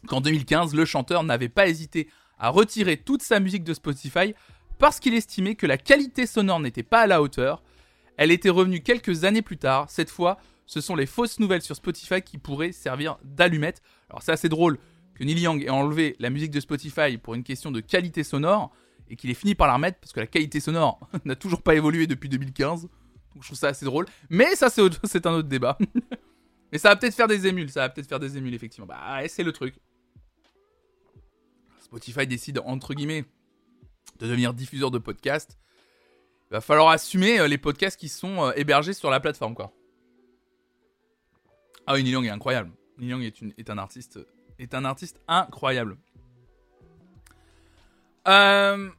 qu'en 2015, le chanteur n'avait pas hésité à retirer toute sa musique de Spotify parce qu'il estimait que la qualité sonore n'était pas à la hauteur. Elle était revenue quelques années plus tard. Cette fois, ce sont les fausses nouvelles sur Spotify qui pourraient servir d'allumette. Alors c'est assez drôle que Neil Young ait enlevé la musique de Spotify pour une question de qualité sonore et qu'il ait fini par la remettre parce que la qualité sonore n'a toujours pas évolué depuis 2015. Donc je trouve ça assez drôle. Mais ça c'est un autre débat. Mais ça va peut-être faire des émules, ça va peut-être faire des émules effectivement. Bah ouais, c'est le truc. Spotify décide entre guillemets de devenir diffuseur de podcasts. Il va falloir assumer euh, les podcasts qui sont euh, hébergés sur la plateforme quoi. Ah oui, Neil est incroyable. Neil Young est un artiste est un artiste incroyable. Euh,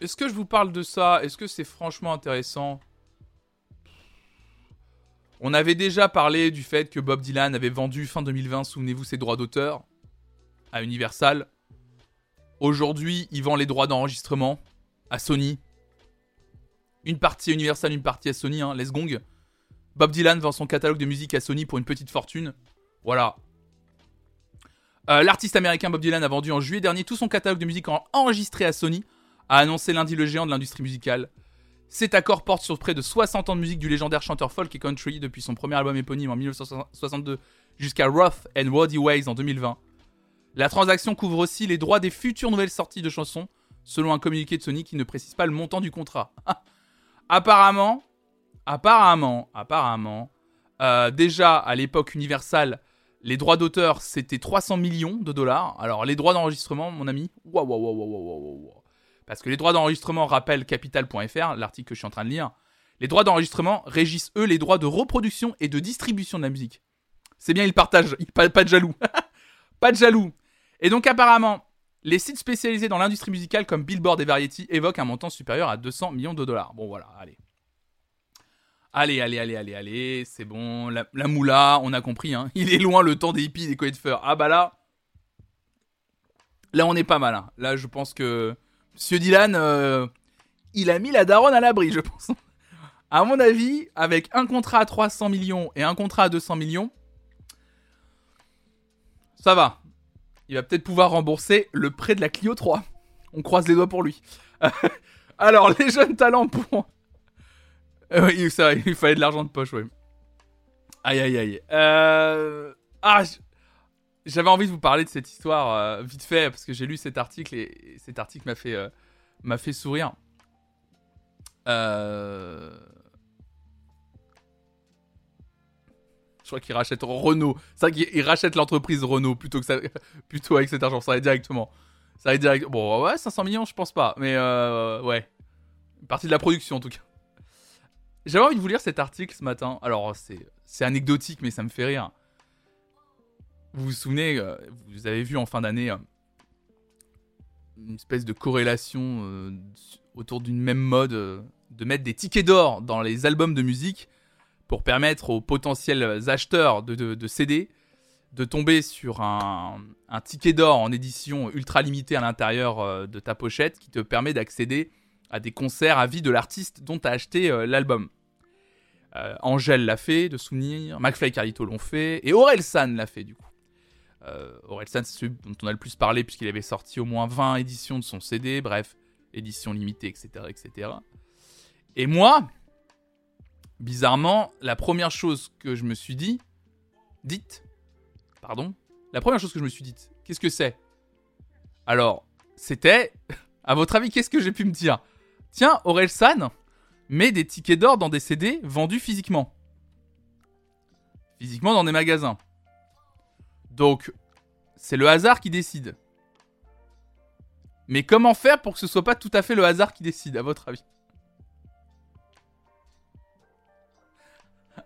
Est-ce que je vous parle de ça? Est-ce que c'est franchement intéressant? On avait déjà parlé du fait que Bob Dylan avait vendu fin 2020, souvenez-vous, ses droits d'auteur à Universal. Aujourd'hui, il vend les droits d'enregistrement à Sony. Une partie à Universal, une partie à Sony, hein, Les Gong. Bob Dylan vend son catalogue de musique à Sony pour une petite fortune. Voilà. Euh, L'artiste américain Bob Dylan a vendu en juillet dernier tout son catalogue de musique en- enregistré à Sony, a annoncé lundi le géant de l'industrie musicale. Cet accord porte sur près de 60 ans de musique du légendaire chanteur folk et country depuis son premier album éponyme en 1962 jusqu'à Rough and Rowdy Ways en 2020. La transaction couvre aussi les droits des futures nouvelles sorties de chansons, selon un communiqué de Sony qui ne précise pas le montant du contrat. apparemment, apparemment, apparemment, euh, déjà à l'époque Universal, les droits d'auteur c'était 300 millions de dollars. Alors les droits d'enregistrement, mon ami. Parce que les droits d'enregistrement rappellent capital.fr, l'article que je suis en train de lire. Les droits d'enregistrement régissent eux les droits de reproduction et de distribution de la musique. C'est bien, ils partagent, pas, pas de jaloux. pas de jaloux. Et donc apparemment, les sites spécialisés dans l'industrie musicale comme Billboard et Variety évoquent un montant supérieur à 200 millions de dollars. Bon voilà, allez. Allez, allez, allez, allez, allez, c'est bon. La, la moula, on a compris, hein. Il est loin le temps des hippies, des colliers de feu. Ah bah là. Là, on est pas mal. hein. Là, je pense que. Monsieur Dylan, euh, il a mis la daronne à l'abri, je pense. À mon avis, avec un contrat à 300 millions et un contrat à 200 millions, ça va. Il va peut-être pouvoir rembourser le prêt de la Clio 3. On croise les doigts pour lui. Alors, les jeunes talents pour. Oui, ça, il fallait de l'argent de poche, ouais. Aïe, aïe, aïe. Euh... Ah, j'avais envie de vous parler de cette histoire euh, vite fait parce que j'ai lu cet article et, et cet article m'a fait, euh, m'a fait sourire. Je crois qu'il rachète Renault. C'est vrai qu'il il rachète l'entreprise Renault plutôt que ça, plutôt avec cet argent. Ça va directement. Ça va direct. Bon, ouais, 500 millions, je pense pas. Mais ouais, une partie de la production en tout cas. J'avais envie de vous lire cet article ce matin. Alors, c'est anecdotique, mais ça me fait rire. Vous vous souvenez, euh, vous avez vu en fin d'année euh, une espèce de corrélation euh, autour d'une même mode de mettre des tickets d'or dans les albums de musique pour permettre aux potentiels acheteurs de, de- de CD de tomber sur un, un ticket d'or en édition ultra limitée à l'intérieur de ta pochette qui te permet d'accéder à des concerts à vie de l'artiste dont tu as acheté euh, l'album. Euh, Angèle l'a fait, de souvenir. McFly et Carlito l'ont fait. Et Aurel San l'a fait, du coup. Euh, Aurel San, c'est celui dont on a le plus parlé, puisqu'il avait sorti au moins 20 éditions de son CD. Bref, édition limitée, etc. etc. Et moi, bizarrement, la première chose que je me suis dit, dite, pardon, la première chose que je me suis dite, qu'est-ce que c'est? Alors, c'était, à votre avis, qu'est-ce que j'ai pu me dire? Tiens, Aurel San met des tickets d'or dans des CD vendus physiquement. Physiquement dans des magasins. Donc, c'est le hasard qui décide. Mais comment faire pour que ce soit pas tout à fait le hasard qui décide, à votre avis?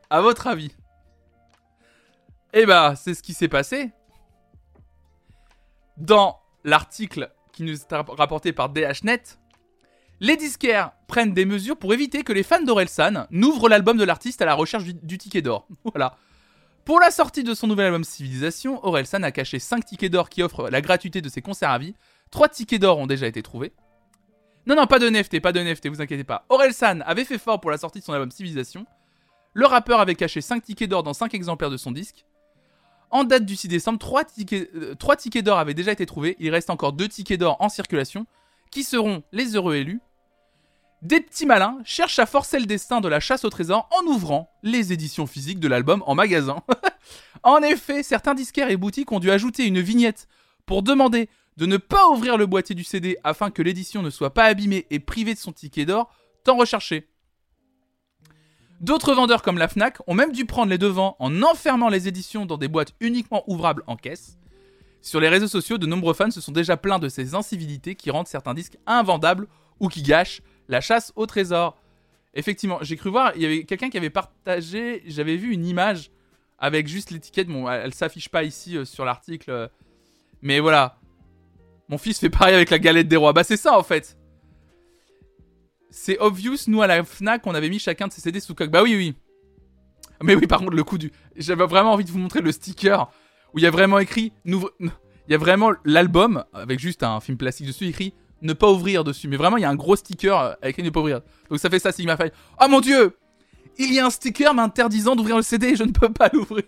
À votre avis Eh bah, c'est ce qui s'est passé. Dans l'article qui nous est rapporté par DHNet, les disquaires prennent des mesures pour éviter que les fans d'Orelsan n'ouvrent l'album de l'artiste à la recherche du, ticket d'or. Voilà. Pour la sortie de son nouvel album Civilisation, Orelsan a caché 5 tickets d'or qui offrent la gratuité de ses concerts à vie. 3 tickets d'or ont déjà été trouvés. Non, non, pas de NFT, pas de NFT, vous inquiétez pas. Orelsan avait fait fort pour la sortie de son album Civilisation. Le rappeur avait caché 5 tickets d'or dans 5 exemplaires de son disque. En date du 6 décembre, 3 tickets, euh, 3 tickets d'or avaient déjà été trouvés. Il reste encore 2 tickets d'or en circulation, qui seront les heureux élus. Des petits malins cherchent à forcer le destin de la chasse au trésor en ouvrant les éditions physiques de l'album en magasin. en effet, certains disquaires et boutiques ont dû ajouter une vignette pour demander de ne pas ouvrir le boîtier du CD afin que l'édition ne soit pas abîmée et privée de son ticket d'or, tant recherché. D'autres vendeurs comme la FNAC ont même dû prendre les devants en enfermant les éditions dans des boîtes uniquement ouvrables en caisse. Sur les réseaux sociaux, de nombreux fans se sont déjà plaints de ces incivilités qui rendent certains disques invendables ou qui gâchent la chasse au trésor. Effectivement, j'ai cru voir, il y avait quelqu'un qui avait partagé, j'avais vu une image avec juste l'étiquette, bon, elle, s'affiche pas ici euh, sur l'article, euh, mais voilà. Mon fils fait pareil avec la galette des rois. Bah c'est ça en fait. C'est obvious, nous à la FNAC, on avait mis chacun de ses CD sous coque. Bah oui, oui. Mais oui, par contre, le coup du... J'avais vraiment envie de vous montrer le sticker où il y a vraiment écrit... Nouveau... Il y a vraiment l'album, avec juste un film plastique dessus, écrit ne pas ouvrir dessus. Mais vraiment, il y a un gros sticker euh, avec ne pas ouvrir. Donc ça fait ça, Sigma File. Oh mon dieu Il y a un sticker m'interdisant d'ouvrir le CD et je ne peux pas l'ouvrir.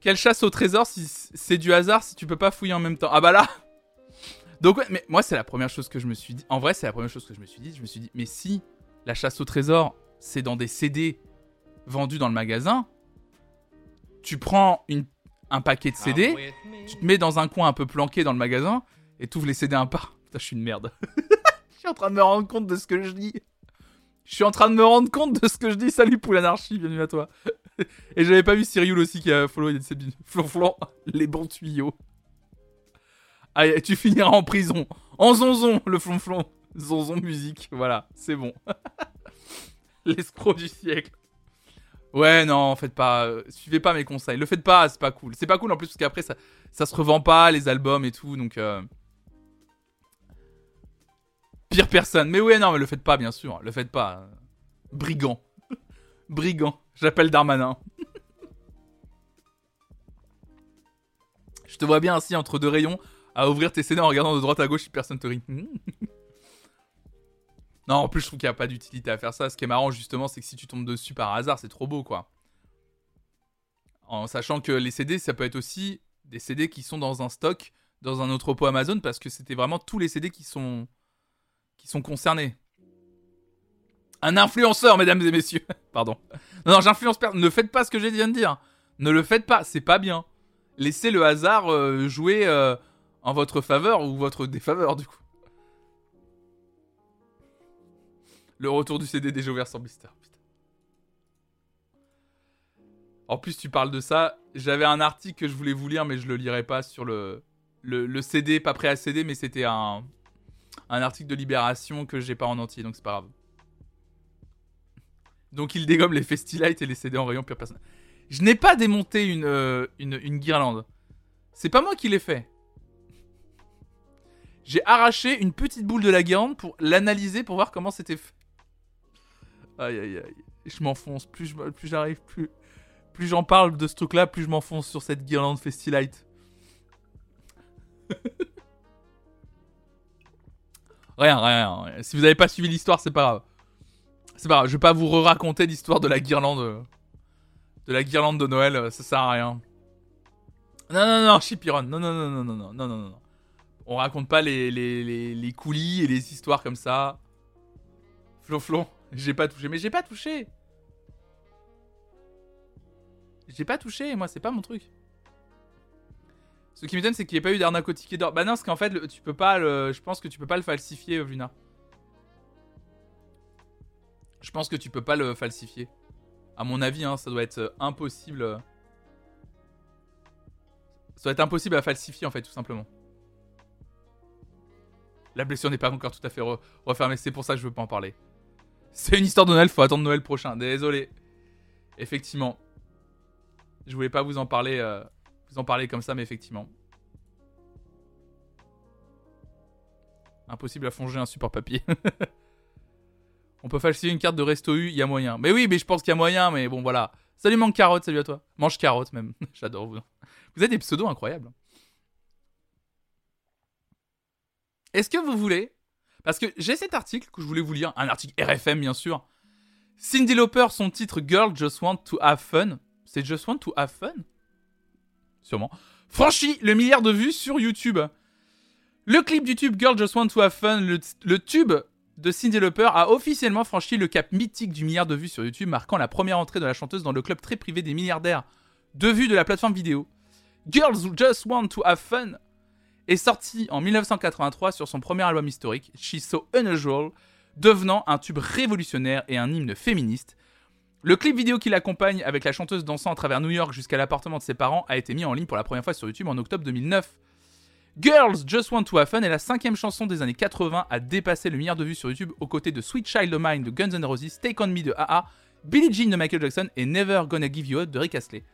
Quelle chasse au trésor si c'est du hasard si tu peux pas fouiller en même temps Ah bah là Donc ouais, mais moi c'est la première chose que je me suis dit. En vrai, c'est la première chose que je me suis dit. Je me suis dit, mais si la chasse au trésor, c'est dans des CD vendus dans le magasin, tu prends une, un paquet de CD, tu te mets dans un coin un peu planqué dans le magasin et tu ouvres les CD un par. Putain, je suis une merde. je suis en train de me rendre compte de ce que je dis. Je suis en train de me rendre compte de ce que je dis. Salut pour l'anarchie, bienvenue à toi. Et j'avais pas vu Cyril aussi qui a follow. Flonflon, les bons tuyaux. Allez, tu finiras en prison. En zonzon, le flonflon. Zonzon musique, voilà, c'est bon. L'escroc du siècle. Ouais, non, faites pas. euh, suivez pas mes conseils. Le faites pas, c'est pas cool. C'est pas cool en plus parce qu'après ça, ça se revend pas, les albums et tout, donc. euh, Pire personne. Mais ouais, non, mais le faites pas, bien sûr. Le faites pas. Brigand. Brigand. J'appelle Darmanin. Je te vois bien assis entre deux rayons à ouvrir tes CD en regardant de droite à gauche si personne te rit. non, en plus, je trouve qu'il n'y a pas d'utilité à faire ça. Ce qui est marrant, justement, c'est que si tu tombes dessus par hasard, c'est trop beau, quoi. En sachant que les CD, ça peut être aussi des CD qui sont dans un stock, dans un entrepôt Amazon, parce que c'était vraiment tous les CD qui sont, qui sont concernés. Un influenceur, mesdames et messieurs. Pardon. Non, non, j'influence personne. Ne faites pas ce que je viens de dire. Ne le faites pas, c'est pas bien. Laissez le hasard euh, jouer euh, en votre faveur ou votre défaveur, du coup. Le retour du CD déjà ouvert sans blister. En plus, tu parles de ça. J'avais un article que je voulais vous lire, mais je le lirai pas sur le, le, CD, pas prêt à CD, mais c'était un, un article de Libération que j'ai pas en entier, donc c'est pas grave. Donc il dégomme les Festilites et les CD en rayon pure personne. Je n'ai pas démonté euh, une guirlande. C'est pas moi qui l'ai fait. J'ai arraché une petite boule de la guirlande pour l'analyser pour voir comment c'était fait. Aïe aïe aïe. Je m'enfonce. Plus j'arrive, plus, plus j'en parle de ce truc-là, plus je m'enfonce sur cette guirlande Festilite. rien, rien, rien. Si vous n'avez pas suivi l'histoire, c'est pas grave. C'est pas grave, je vais pas vous re-raconter l'histoire de la guirlande. euh, De la guirlande de Noël, euh, ça sert à rien. Non, non, non, Chipiron, non, non, non, non, non, non, non, non, non. On raconte pas les, les, les, les coulis et les histoires comme ça. Flonflon, j'ai pas touché, mais j'ai pas touché. J'ai pas touché, moi, c'est pas mon truc. Ce qui m'étonne, c'est qu'il n'y ait pas eu d'arnaque au ticket d'or. Bah non, parce qu'en fait, tu peux pas le... Je pense que tu peux pas le falsifier, euh, Luna. Je pense que tu peux pas le falsifier. À mon avis, hein, ça doit être euh, impossible. euh. Ça doit être impossible à falsifier, en fait, tout simplement. La blessure n'est pas encore tout à fait re- refermée, c'est pour ça que je veux pas en parler. C'est une histoire de Noël, faut attendre Noël prochain. Désolé. Effectivement. Je voulais pas vous en parler, euh, vous en parler comme ça, mais effectivement. Impossible à fonger un support papier. On peut falsifier une carte de Resto U, il y a moyen. Mais oui, mais je pense qu'il y a moyen, mais bon, voilà. Salut Manque Carotte, salut à toi. Mange Carotte même. J'adore vous. Vous êtes des pseudos incroyables. Est-ce que vous voulez Parce que j'ai cet article que je voulais vous lire, un article RFM bien sûr. Cindy Lauper, son titre Girl Just Want to Have Fun. C'est Just Want to Have Fun? Sûrement. Franchit le milliard de vues sur YouTube. Le clip du tube Girl Just Want to Have Fun, le, tube de Cindy Lauper, a officiellement franchi le cap mythique du milliard de vues sur YouTube, marquant la première entrée de la chanteuse dans le club très privé des milliardaires de vues de la plateforme vidéo. Girls Just Want to Have Fun est sorti en 1983 sur son premier album historique, She's So Unusual, devenant un tube révolutionnaire et un hymne féministe. Le clip vidéo qui l'accompagne avec la chanteuse dansant à travers New York jusqu'à l'appartement de ses parents a été mis en ligne pour la première fois sur YouTube en octobre 2009. Girls Just Want to Have Fun est la cinquième chanson des années 80 à dépasser le milliard de vues sur YouTube aux côtés de Sweet Child of Mine de Guns N' Roses, Take On Me de AA, Billie Jean de Michael Jackson et Never Gonna Give You Up de Rick Astley.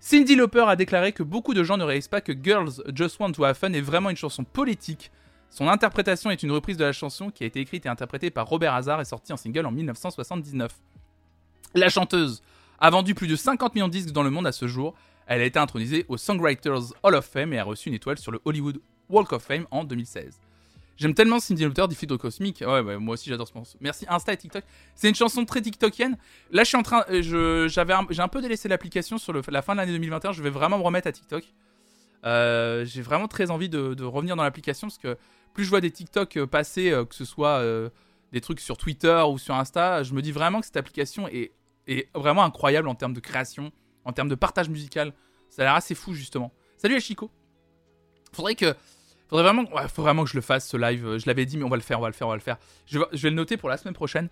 Cindy Lauper a déclaré que beaucoup de gens ne réalisent pas que Girls Just Want to Have Fun est vraiment une chanson politique. Son interprétation est une reprise de la chanson qui a été écrite et interprétée par Robert Hazard et sortie en single en 1979. La chanteuse a vendu plus de 50 millions de disques dans le monde à ce jour. Elle a été intronisée au Songwriters Hall of Fame et a reçu une étoile sur le Hollywood Walk of Fame en 2016. J'aime tellement Cindy Lauper du Cosmic. Ouais, ouais, moi aussi j'adore ce morceau. Merci Insta et TikTok. C'est une chanson très TikTokienne. Là, je suis en train. euh, J'avais, j'ai un peu délaissé l'application sur la fin de l'année 2021. Je vais vraiment me remettre à TikTok. Euh, j'ai vraiment très envie de, revenir dans l'application parce que plus je vois des TikTok euh, passer, que ce soit des trucs sur Twitter ou sur Insta, je me dis vraiment que cette application est, est vraiment incroyable en termes de création, en termes de partage musical. Ça a l'air assez fou justement. Salut à Chico. Faudrait que Faudrait vraiment, faut vraiment que je le fasse ce live. Euh, Je l'avais dit, mais on va le faire, on va le faire, on va le faire. Je vais, le noter pour la semaine prochaine.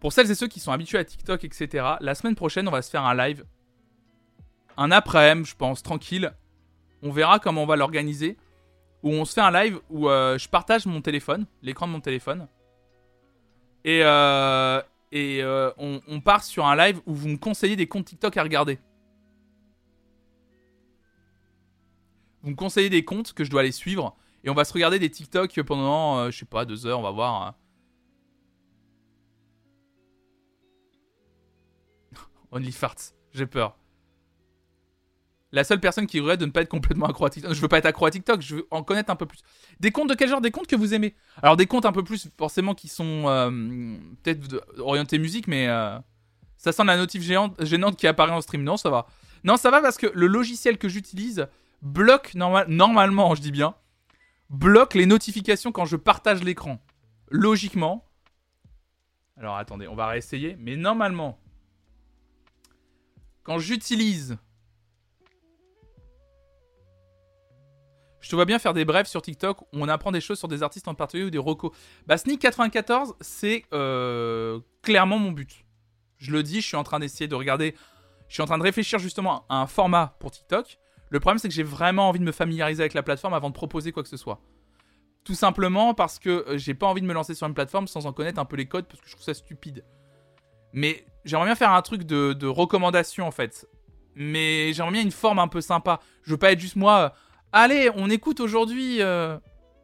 Pour celles et ceux qui sont habitués à TikTok, etc. La semaine prochaine, on va se faire un live, un après-midi, je pense, tranquille. On verra comment on va l'organiser. Où on se fait un live où euh, je partage mon téléphone, l'écran de mon téléphone, et euh, et euh, on part sur un live où vous me conseillez des comptes TikTok à regarder. Vous me conseillez des comptes que je dois aller suivre. Et on va se regarder des TikTok pendant, euh, je sais pas, deux heures, on va voir. hein. Only farts, j'ai peur. La seule personne qui regrette de ne pas être complètement accro à TikTok. Je veux pas être accro à TikTok, je veux en connaître un peu plus. Des comptes de quel genre? Des comptes que vous aimez? Alors des comptes un peu plus forcément qui sont euh, peut-être orientés musique, mais euh, ça sent la notif gênante qui apparaît en stream. Non, ça va. Non, ça va parce que le logiciel que j'utilise bloque normal, normalement, je dis bien, bloque les notifications quand je partage l'écran. Logiquement. Alors attendez, on va réessayer. Mais normalement, quand j'utilise... Je te vois bien faire des brefs sur TikTok où on apprend des choses sur des artistes en particulier ou des recos. Bah Sneak94, c'est euh, clairement mon but. Je le dis, je suis en train d'essayer de regarder... Je suis en train de réfléchir justement à un format pour TikTok. Le problème, c'est que j'ai vraiment envie de me familiariser avec la plateforme avant de proposer quoi que ce soit. Tout simplement parce que euh, j'ai pas envie de me lancer sur une plateforme sans en connaître un peu les codes parce que je trouve ça stupide. Mais j'aimerais bien faire un truc de, recommandation en fait. Mais j'aimerais bien une forme un peu sympa. Je veux pas être juste moi. euh, Allez, on écoute aujourd'hui euh,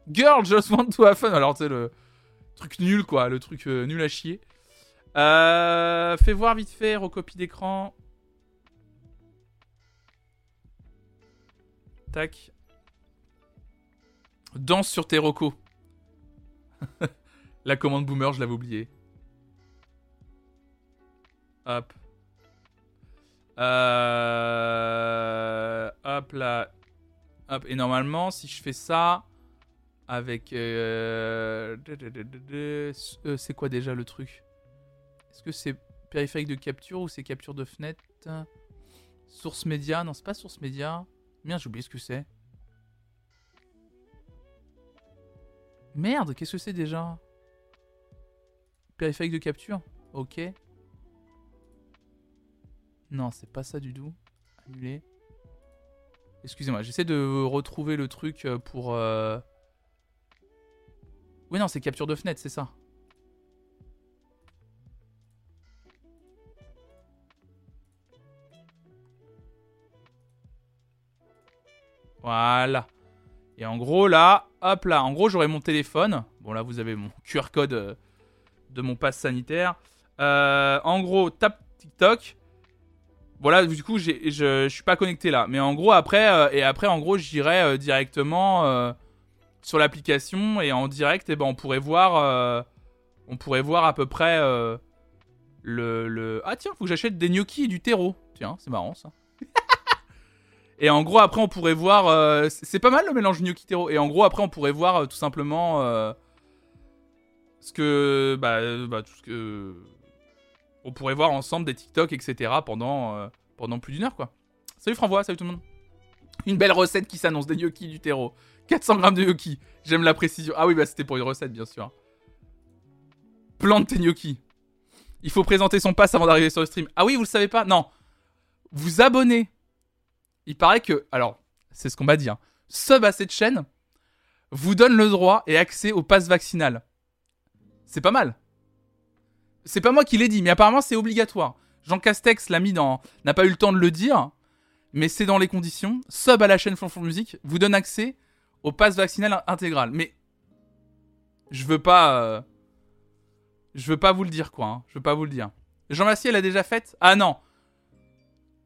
Girl Just Want to Have Fun. Alors tu sais, le truc nul quoi, le truc nul à chier. Fais voir vite fait, recopie d'écran. Danse sur tes recos. La commande boomer, je l'avais oublié. Hop. Euh... Hop là. Hop. Et normalement, si je fais ça avec... euh, euh, C'est quoi déjà le truc? Est-ce que c'est périphérique de capture ou c'est capture de fenêtre Source média? Non, c'est pas source média. Merde, j'ai oublié ce que c'est. Merde, qu'est-ce que c'est déjà? Périphérique de capture? Ok. Non, c'est pas ça du tout. Annulé. Excusez-moi, j'essaie de retrouver le truc euh, pour... euh, Oui, non, c'est capture de fenêtre, c'est ça. Voilà. Et en gros, là, hop là, en gros, j'aurai mon téléphone. Bon, là, vous avez mon QR code euh, de mon pass sanitaire. Euh, en gros, tape TikTok. Voilà, du coup, je, je suis pas connecté là. Mais en gros, après, euh, et après, en gros, j'irai directement sur l'application et en direct, et ben, on pourrait voir, on pourrait voir à peu près le, le. Ah tiens, faut que j'achète des gnocchis et du terreau. Tiens, c'est marrant ça. Et en gros, après, on pourrait voir. euh, c'est pas mal le mélange gnocchi terreau. Et en gros, après, on pourrait voir euh, tout simplement euh, ce que, bah, bah, tout ce que on pourrait voir ensemble des TikTok, etc. pendant, pendant plus d'une heure, quoi. Salut Franvois, salut tout le monde. Une belle recette qui s'annonce, des gnocchis du terreau. 400 grammes de gnocchis. J'aime la précision. Ah oui, bah c'était pour une recette, bien sûr. Plante tes gnocchis. Il faut présenter son pass avant d'arriver sur le stream. Ah oui, vous le savez pas Non. Vous abonnez. Il paraît que... Alors, c'est ce qu'on m'a dit. Hein. Sub à cette chaîne vous donne le droit et accès au pass vaccinal. C'est pas mal. C'est pas moi qui l'ai dit, mais apparemment c'est obligatoire. Jean Castex l'a mis dans, n'a pas eu le temps de le dire, mais c'est dans les conditions. Sub à la chaîne Flonflon Musique vous donne accès au pass vaccinal intégral. Mais je veux pas, euh, je veux pas vous le dire quoi. hein. Je veux pas vous le dire. Jean Massier l'a déjà faite Ah non.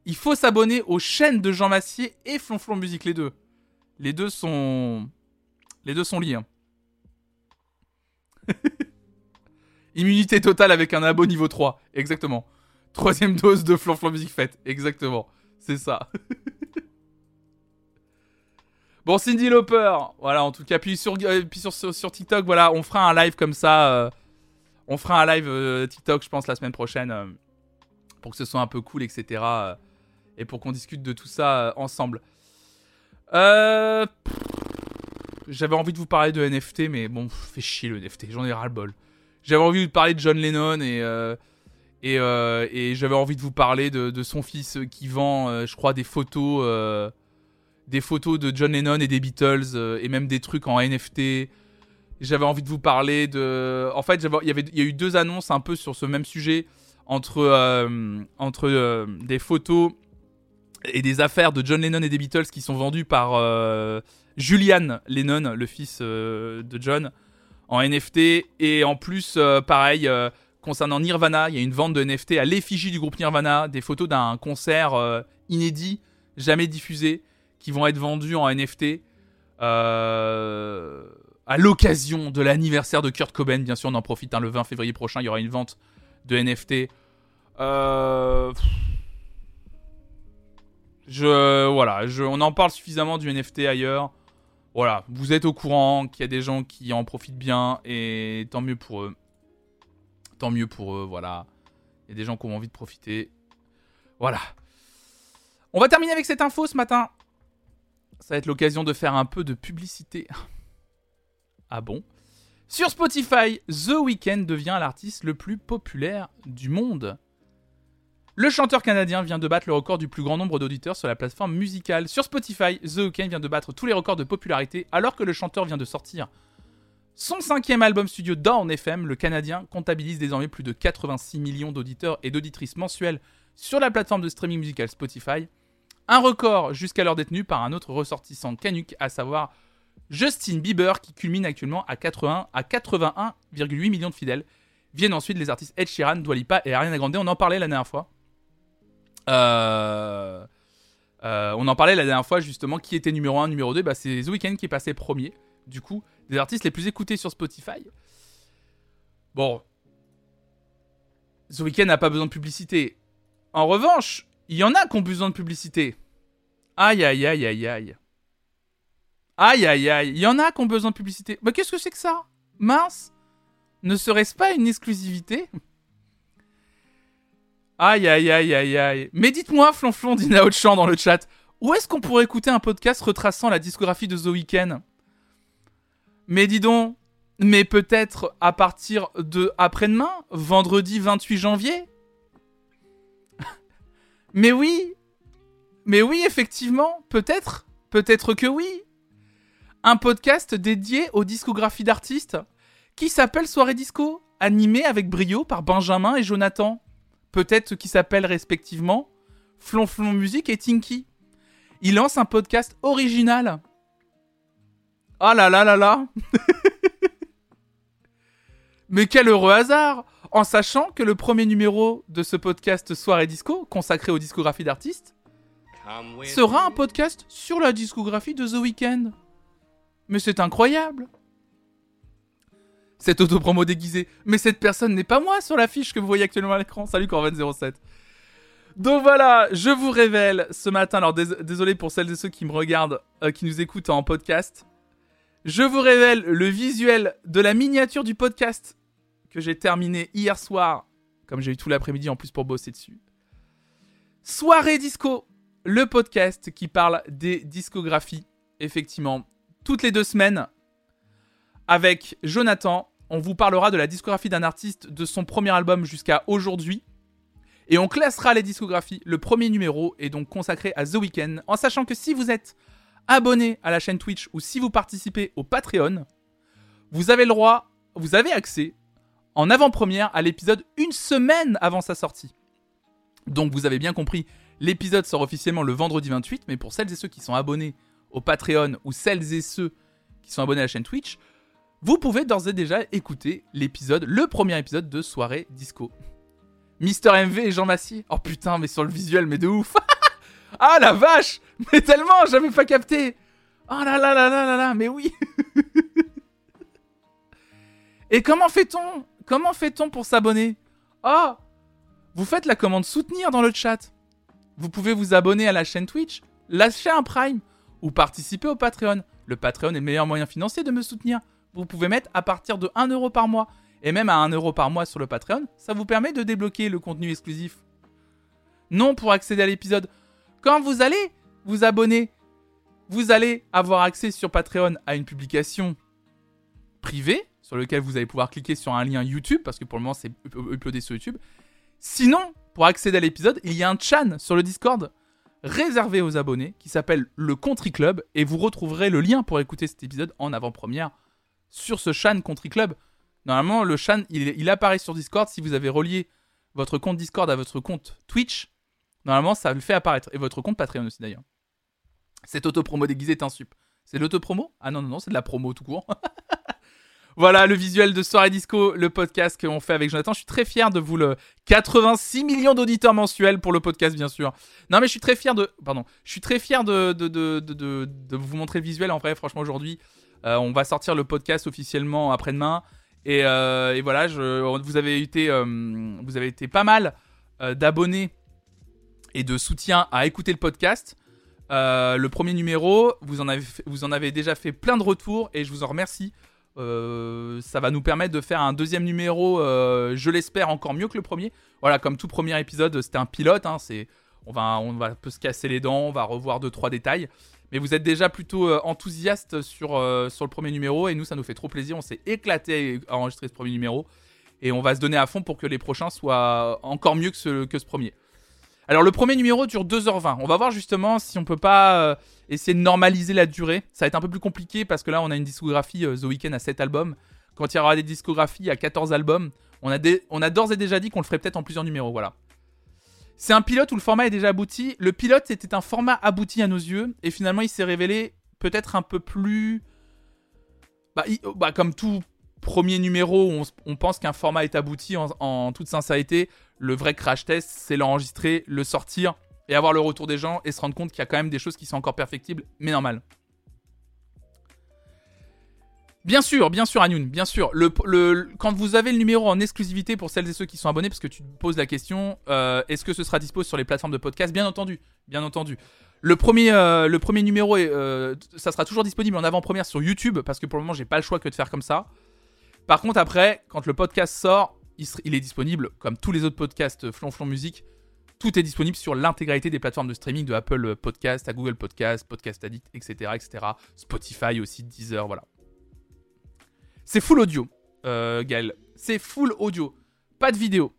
Il faut s'abonner aux chaînes de Jean Massier et Flonflon Musique les deux. Les deux sont, les deux sont liés. hein. Immunité totale avec un abo niveau 3. Exactement. Troisième dose de Flonflon Musique faite. Exactement. C'est ça. bon, Cindy Lauper. Voilà, en tout cas. Puis sur, euh, sur, TikTok, voilà, on fera un live comme ça. euh, on fera un live euh, TikTok, je pense, la semaine prochaine. pour que ce soit un peu cool, etc. et pour qu'on discute de tout ça euh, ensemble. Euh... J'avais envie de vous parler de NFT, mais bon, fait chier le NFT, j'en ai ras-le-bol. J'avais envie de vous parler de John Lennon et, euh, et, j'avais envie de vous parler de, son fils qui vend, je crois, des photos, des photos de John Lennon et des Beatles et même des trucs en NFT. J'avais envie de vous parler de. En fait, il y y a eu deux annonces un peu sur ce même sujet entre entre des photos et des affaires de John Lennon et des Beatles qui sont vendues par euh, Julian Lennon, le fils euh, de John, en NFT. Et en plus, euh, pareil, concernant Nirvana, il y a une vente de NFT à l'effigie du groupe Nirvana, des photos d'un concert inédit, jamais diffusé, qui vont être vendues en NFT. à l'occasion de l'anniversaire de Kurt Cobain, bien sûr, on en profite. hein, le 20 février prochain, il y aura une vente de NFT. Euh, je voilà, je, on en parle suffisamment du NFT ailleurs. Voilà, vous êtes au courant qu'il y a des gens qui en profitent bien et tant mieux pour eux. Tant mieux pour eux, voilà. Il y a des gens qui ont envie de profiter. Voilà. On va terminer avec cette info ce matin. Ça va être l'occasion de faire un peu de publicité. Ah bon? Sur Spotify, The Weeknd devient l'artiste le plus populaire du monde. Le chanteur canadien vient de battre le record du plus grand nombre d'auditeurs sur la plateforme musicale. Sur Spotify, The Weeknd vient de battre tous les records de popularité alors que le chanteur vient de sortir son cinquième album studio Dawn FM. Le Canadien comptabilise désormais plus de 86 millions d'auditeurs et d'auditrices mensuels sur la plateforme de streaming musical Spotify. Un record jusqu'alors détenu par un autre ressortissant canuc, à savoir Justin Bieber, qui culmine actuellement à 80 à 81,8 millions de fidèles. Viennent ensuite les artistes Ed Sheeran, Dua Lipa et Ariana Grande. On en parlait la dernière fois. Euh, euh, on en parlait la dernière fois justement qui était numéro 1, numéro 2. Bah, c'est The Weeknd qui est passé premier. Du coup, des artistes les plus écoutés sur Spotify. Bon. The Weeknd n'a pas besoin de publicité. En revanche, il y en a qui ont besoin de publicité. Aïe aïe aïe aïe aïe. Aïe aïe aïe. Il y en a qui ont besoin de publicité. Bah qu'est-ce que c'est que ça? Mince. Ne serait-ce pas une exclusivité? Aïe aïe aïe aïe aïe. Mais dites-moi, Flonflon Nao Chan dans le chat, où est-ce qu'on pourrait écouter un podcast retraçant la discographie de The Weeknd? Mais dis donc, mais peut-être à partir de après-demain, vendredi 28 janvier? Mais oui Mais oui, effectivement, peut-être Peut-être que oui Un podcast dédié aux discographies d'artistes qui s'appelle Soirée Disco, animé avec brio par Benjamin et Jonathan. Peut-être qui s'appellent respectivement Flonflon Musique et Tinky. Il lance un podcast original. Ah là là là là Mais quel heureux hasard En sachant que le premier numéro de ce podcast Soirée Disco, consacré aux discographies d'artistes, sera un podcast sur la discographie de The Weeknd. Mais c'est incroyable Cette autopromo déguisée. Mais cette personne n'est pas moi sur l'affiche que vous voyez actuellement à l'écran. Salut Corvan07. Donc voilà, je vous révèle ce matin, alors dés- désolé pour celles et ceux qui me regardent, euh, qui nous écoutent en podcast, je vous révèle le visuel de la miniature du podcast que j'ai terminé hier soir, comme j'ai eu tout l'après-midi en plus pour bosser dessus. Soirée Disco, le podcast qui parle des discographies, effectivement, toutes les deux semaines, avec Jonathan. On vous parlera de la discographie d'un artiste de son premier album jusqu'à aujourd'hui. Et on classera les discographies. Le premier numéro est donc consacré à The Weeknd, en sachant que si vous êtes abonné à la chaîne Twitch ou si vous participez au Patreon, vous avez le droit, vous avez accès en avant-première à l'épisode une semaine avant sa sortie. Donc vous avez bien compris, l'épisode sort officiellement le vendredi 28, mais pour celles et ceux qui sont abonnés au Patreon ou celles et ceux qui sont abonnés à la chaîne Twitch, vous pouvez d'ores et déjà écouter l'épisode, le premier épisode de Soirée Disco. Mister MV et Jean Massier. Oh putain, mais sur le visuel, mais de ouf. ah la vache Mais tellement, j'avais pas capté. Oh là là là là là là, mais oui. et comment fait-on? Comment fait-on pour s'abonner? Oh Vous faites la commande soutenir dans le chat. Vous pouvez vous abonner à la chaîne Twitch, lâcher un Prime ou participer au Patreon. Le Patreon est le meilleur moyen financier de me soutenir. Vous pouvez mettre à partir de 1€ par mois. Et même à 1€ par mois sur le Patreon, ça vous permet de débloquer le contenu exclusif. Non pour accéder à l'épisode. Quand vous allez vous abonner, vous allez avoir accès sur Patreon à une publication privée sur laquelle vous allez pouvoir cliquer sur un lien YouTube parce que pour le moment c'est up- uploadé sur YouTube. Sinon, pour accéder à l'épisode, il y a un chan sur le Discord réservé aux abonnés qui s'appelle le Country Club et vous retrouverez le lien pour écouter cet épisode en avant-première sur ce chan Country Club. Normalement, le chan, il, apparaît sur Discord si vous avez relié votre compte Discord à votre compte Twitch. Normalement, ça le fait apparaître. Et votre compte Patreon aussi, d'ailleurs. Cette autopromo déguisée est un sup. C'est l'autopromo? Ah non, non, non, c'est de la promo tout court. voilà le visuel de Soirée Disco, le podcast qu'on fait avec Jonathan. Je suis très fier de vous le... 86 millions d'auditeurs mensuels pour le podcast, bien sûr. Non, mais je suis très fier de... Pardon. Je suis très fier de, de, de, de- de vous montrer le visuel. En vrai, franchement, aujourd'hui, euh, on va sortir le podcast officiellement après-demain. Et, euh, voilà, je, vous, avez été, euh, vous avez été pas mal d'abonnés et de soutien à écouter le podcast. Le premier numéro, vous en, avez déjà fait plein de retours et je vous en remercie. Ça va nous permettre de faire un deuxième numéro, je l'espère, encore mieux que le premier. Voilà, comme tout premier épisode, c'était un pilote. hein, on, va, on va un peu se casser les dents, on va revoir deux, trois détails. Mais vous êtes déjà plutôt euh, enthousiaste sur, euh, sur le premier numéro et nous, ça nous fait trop plaisir. On s'est éclaté à enregistrer ce premier numéro et on va se donner à fond pour que les prochains soient encore mieux que ce, premier. Alors, le premier numéro dure 2h20. On va voir justement si on peut pas euh, essayer de normaliser la durée. Ça va être un peu plus compliqué parce que là, on a une discographie The Weeknd à 7 albums. Quand il y aura des discographies à 14 albums, on a, on a d'ores et déjà dit qu'on le ferait peut-être en plusieurs numéros. Voilà. C'est un pilote où le format est déjà abouti. Le pilote était un format abouti à nos yeux et finalement il s'est révélé peut-être un peu plus. Bah, bah, comme tout premier numéro où on, pense qu'un format est abouti en, en toute sincérité, le vrai crash test c'est l'enregistrer, le sortir et avoir le retour des gens et se rendre compte qu'il y a quand même des choses qui sont encore perfectibles mais normal. Bien sûr, bien sûr, Anoun, bien sûr. Quand vous avez le numéro en exclusivité pour celles et ceux qui sont abonnés, parce que tu te poses la question, euh, est-ce que ce sera dispo sur les plateformes de podcast? Bien entendu, bien entendu. Le premier, euh, le premier numéro, est, euh, ça sera toujours disponible en avant-première sur YouTube, parce que pour le moment, j'ai pas le choix que de faire comme ça. Par contre, après, quand le podcast sort, il, il est disponible, comme tous les autres podcasts Flonflon Musique, tout est disponible sur l'intégralité des plateformes de streaming de Apple Podcast à Google Podcast, Podcast Addict, etc., etc. Spotify aussi, Deezer, voilà. C'est full audio, euh, Gaël. C'est full audio, pas de vidéo.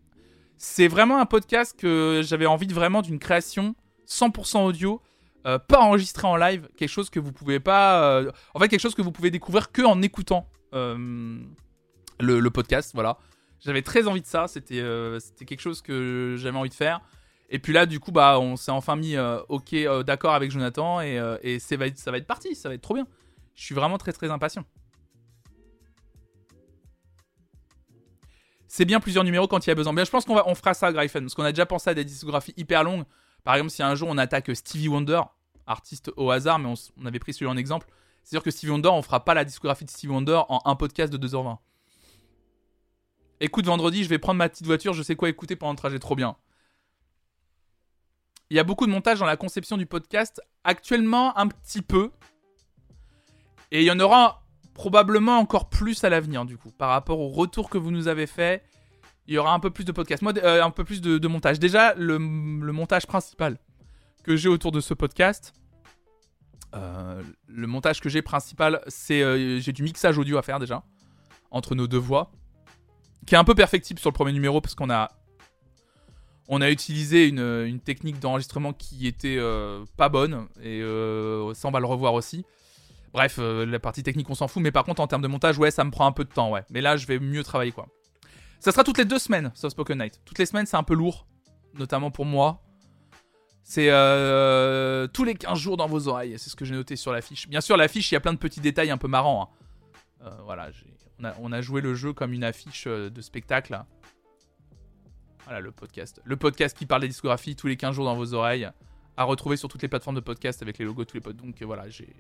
C'est vraiment un podcast que j'avais envie de vraiment d'une création 100% audio, euh, pas enregistré en live, quelque chose que vous pouvez pas, euh, quelque chose que vous pouvez découvrir que en écoutant euh, le, podcast, voilà. J'avais très envie de ça, c'était c'était quelque chose que j'avais envie de faire. Et puis là, du coup, bah, on s'est enfin mis ok, d'accord avec Jonathan et, ça va être parti, ça va être trop bien. Je suis vraiment très très impatient. C'est bien plusieurs numéros quand il y a besoin. Bien, je pense qu'on va, on fera ça, Gryphon, parce qu'on a déjà pensé à des discographies hyper longues. Par exemple, si un jour on attaque Stevie Wonder, artiste au hasard, mais on avait pris celui en exemple. C'est sûr que Stevie Wonder, on fera pas la discographie de Stevie Wonder en un podcast de 2h20. Écoute, vendredi, je vais prendre ma petite voiture, je sais quoi écouter pendant le trajet, trop bien. Il y a beaucoup de montage dans la conception du podcast. Actuellement, un petit peu. Et il y en aura probablement encore plus à l'avenir, du coup. Par rapport au retour que vous nous avez fait, il y aura un peu plus de podcast. Moi, euh, un peu plus de, montage. Déjà, le, montage principal que j'ai autour de ce podcast, euh, le montage que j'ai principal, c'est euh, j'ai du mixage audio à faire déjà entre nos deux voix, qui est un peu perfectible sur le premier numéro parce qu'on a on a utilisé une, une technique d'enregistrement qui était pas bonne et ça on va le revoir aussi. Bref, euh, la partie technique on s'en fout, mais par contre en termes de montage, ouais, ça me prend un peu de temps, ouais. Mais là, je vais mieux travailler quoi. Ça sera toutes les deux semaines, Soft Spoken Night. Toutes les semaines, c'est un peu lourd, notamment pour moi. C'est euh, tous les 15 jours dans vos oreilles, c'est ce que j'ai noté sur l'affiche. Bien sûr, l'affiche, il y a plein de petits détails un peu marrants. hein. Euh, voilà, on a, joué le jeu comme une affiche de spectacle. là. Voilà le podcast. Le podcast qui parle des discographies tous les 15 jours dans vos oreilles, à retrouver sur toutes les plateformes de podcast avec les logos de tous les potes. Donc voilà, j'ai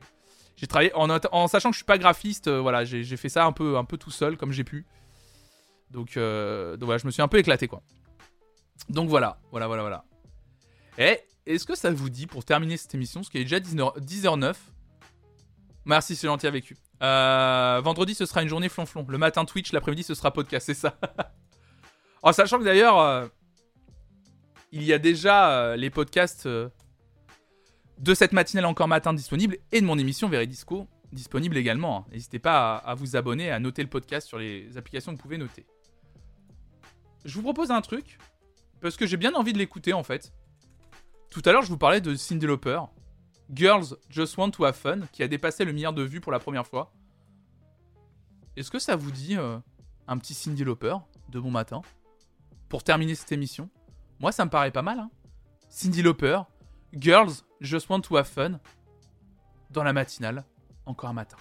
j'ai travaillé en, sachant que je suis pas graphiste, euh, voilà, j'ai fait ça un peu, un peu tout seul comme j'ai pu. Donc, euh, donc voilà, je me suis un peu éclaté quoi. Donc voilà, voilà, voilà, voilà. Et est-ce que ça vous dit, pour terminer cette émission, ce qui est déjà 10h, 10h09, merci, c'est gentil avec Euh, vendredi, ce sera une journée flonflon. Le matin, Twitch, l'après-midi, ce sera podcast, c'est ça. en sachant que d'ailleurs, il y a déjà les podcasts de cette matinale encore matin disponibles et de mon émission Veridisco disponible également. hein. N'hésitez pas à, vous abonner, à noter le podcast sur les applications que vous pouvez noter. Je vous propose un truc, parce que j'ai bien envie de l'écouter en fait. Tout à l'heure, je vous parlais de Cyndi Lauper, Girls Just Want to Have Fun, qui a dépassé le milliard de vues pour la première fois. Est-ce que ça vous dit euh, un petit Cyndi Lauper de bon matin pour terminer cette émission? Moi, ça me paraît pas mal. Hein. Cyndi Lauper, Girls Just Want to Have Fun, dans la matinale, encore un matin.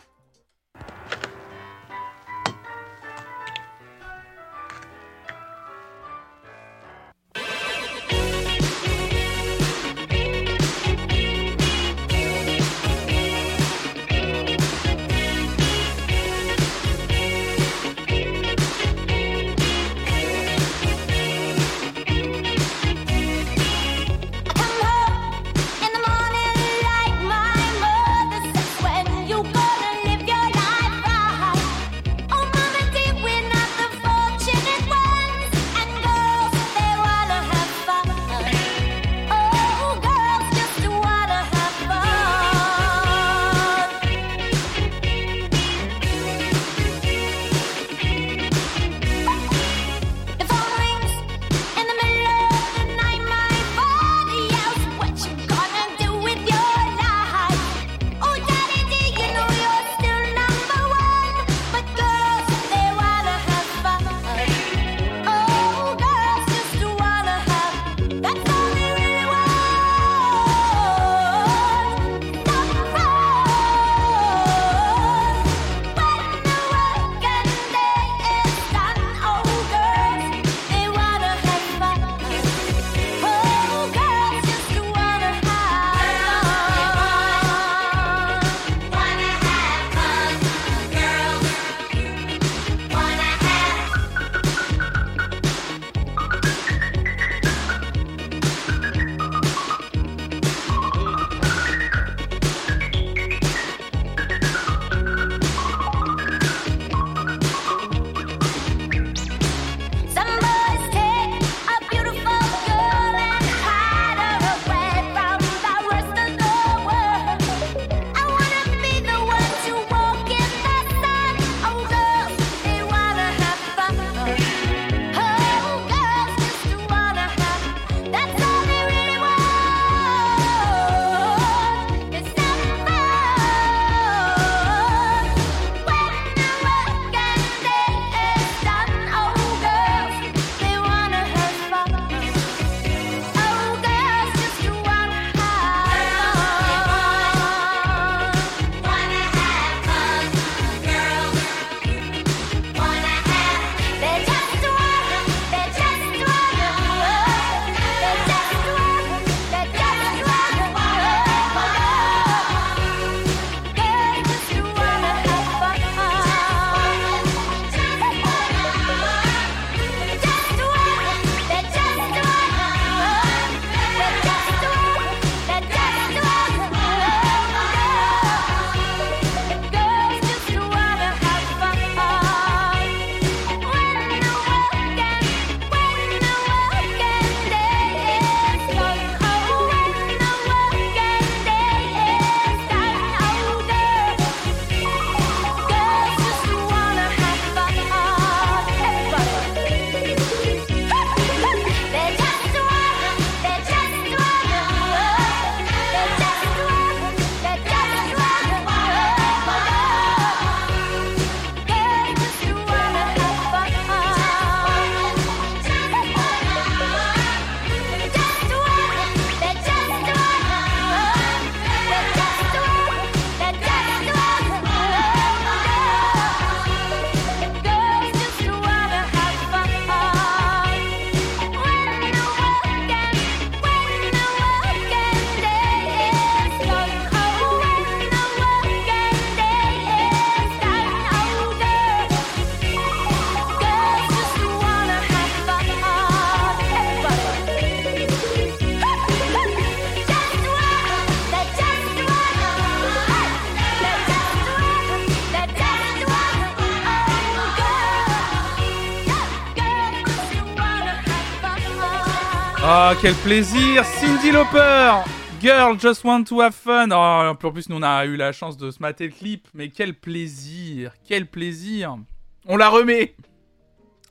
Quel plaisir Cindy Lauper Girl, just want to have fun oh, En plus, nous, on a eu la chance de se mater le clip, mais quel plaisir Quel plaisir On la remet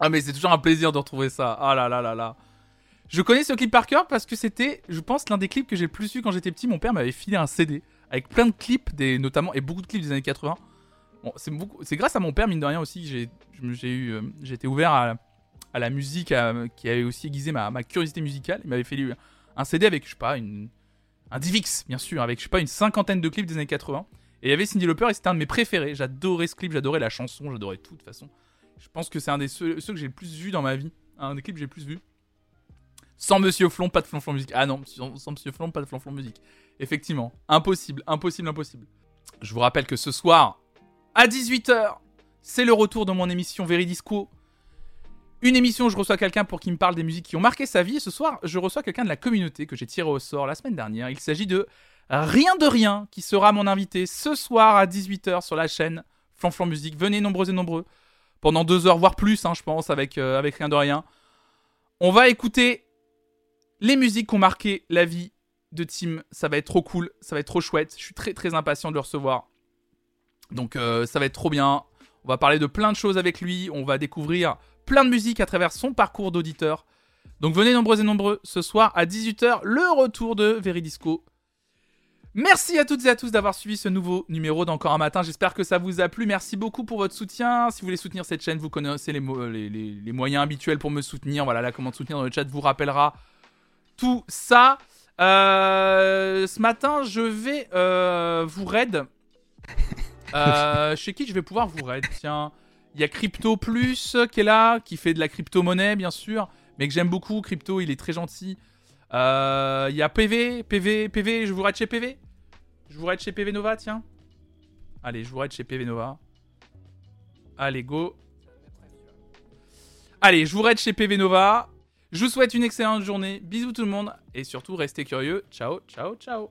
Ah, mais c'est toujours un plaisir de retrouver ça. Ah là là là là Je connais ce clip par cœur parce que c'était, je pense, l'un des clips que j'ai le plus vu quand j'étais petit. Mon père m'avait filé un CD avec plein de clips, des, notamment, et beaucoup de clips des années 80. Bon, c'est, grâce à mon père, mine de rien aussi, que j'ai, eu, euh, j'ai été ouvert à à la musique, qui avait aussi aiguisé ma, curiosité musicale. Il m'avait fait un CD avec, je sais pas, un Divix, bien sûr, avec, je sais pas, une cinquantaine de clips des années 80. Et il y avait Cindy Lauper et c'était un de mes préférés. J'adorais ce clip, j'adorais la chanson, j'adorais tout de toute façon. Je pense que c'est un des ceux, que j'ai le plus vu dans ma vie. Un des clips que j'ai le plus vu. Sans Monsieur Flon, pas de flonflon musique. Ah non, sans, Monsieur Flon, pas de flonflon musique. Effectivement, impossible, impossible, impossible. Je vous rappelle que ce soir, à 18h, c'est le retour de mon émission Veridisco une émission où je reçois quelqu'un pour qu'il me parle des musiques qui ont marqué sa vie. Et ce soir, je reçois quelqu'un de la communauté que j'ai tiré au sort la semaine dernière. Il s'agit de Rien de Rien, qui sera mon invité ce soir à 18h sur la chaîne Flanflan Musique. Venez nombreux et nombreux. Pendant deux heures, voire plus, hein, je pense, avec, euh, avec Rien de Rien. On va écouter les musiques qui ont marqué la vie de Tim. Ça va être trop cool, ça va être trop chouette. Je suis très très impatient de le recevoir. Donc euh, ça va être trop bien. On va parler de plein de choses avec lui. On va découvrir plein de musique à travers son parcours d'auditeur. Donc venez nombreux et nombreux ce soir à 18h, le retour de Veridisco. Merci à toutes et à tous d'avoir suivi ce nouveau numéro d'Encore un matin. J'espère que ça vous a plu. Merci beaucoup pour votre soutien. Si vous voulez soutenir cette chaîne, vous connaissez les, les, moyens habituels pour me soutenir. Voilà, la commande soutenir dans le chat vous rappellera tout ça. Euh, ce matin, je vais euh, vous raid. Euh, chez qui je vais pouvoir vous raid? Tiens, il y a Crypto Plus qui est là, qui fait de la crypto-monnaie, bien sûr, mais que j'aime beaucoup. Crypto, il est très gentil. Euh, il y a PV, PV, PV, je vous raide chez PV Je vous raide chez PV Nova, tiens. Allez, je vous raide chez PV Nova. Allez, go. Allez, je vous raide chez PV Nova. Je vous souhaite une excellente journée. Bisous tout le monde. Et surtout, restez curieux. Ciao, ciao, ciao.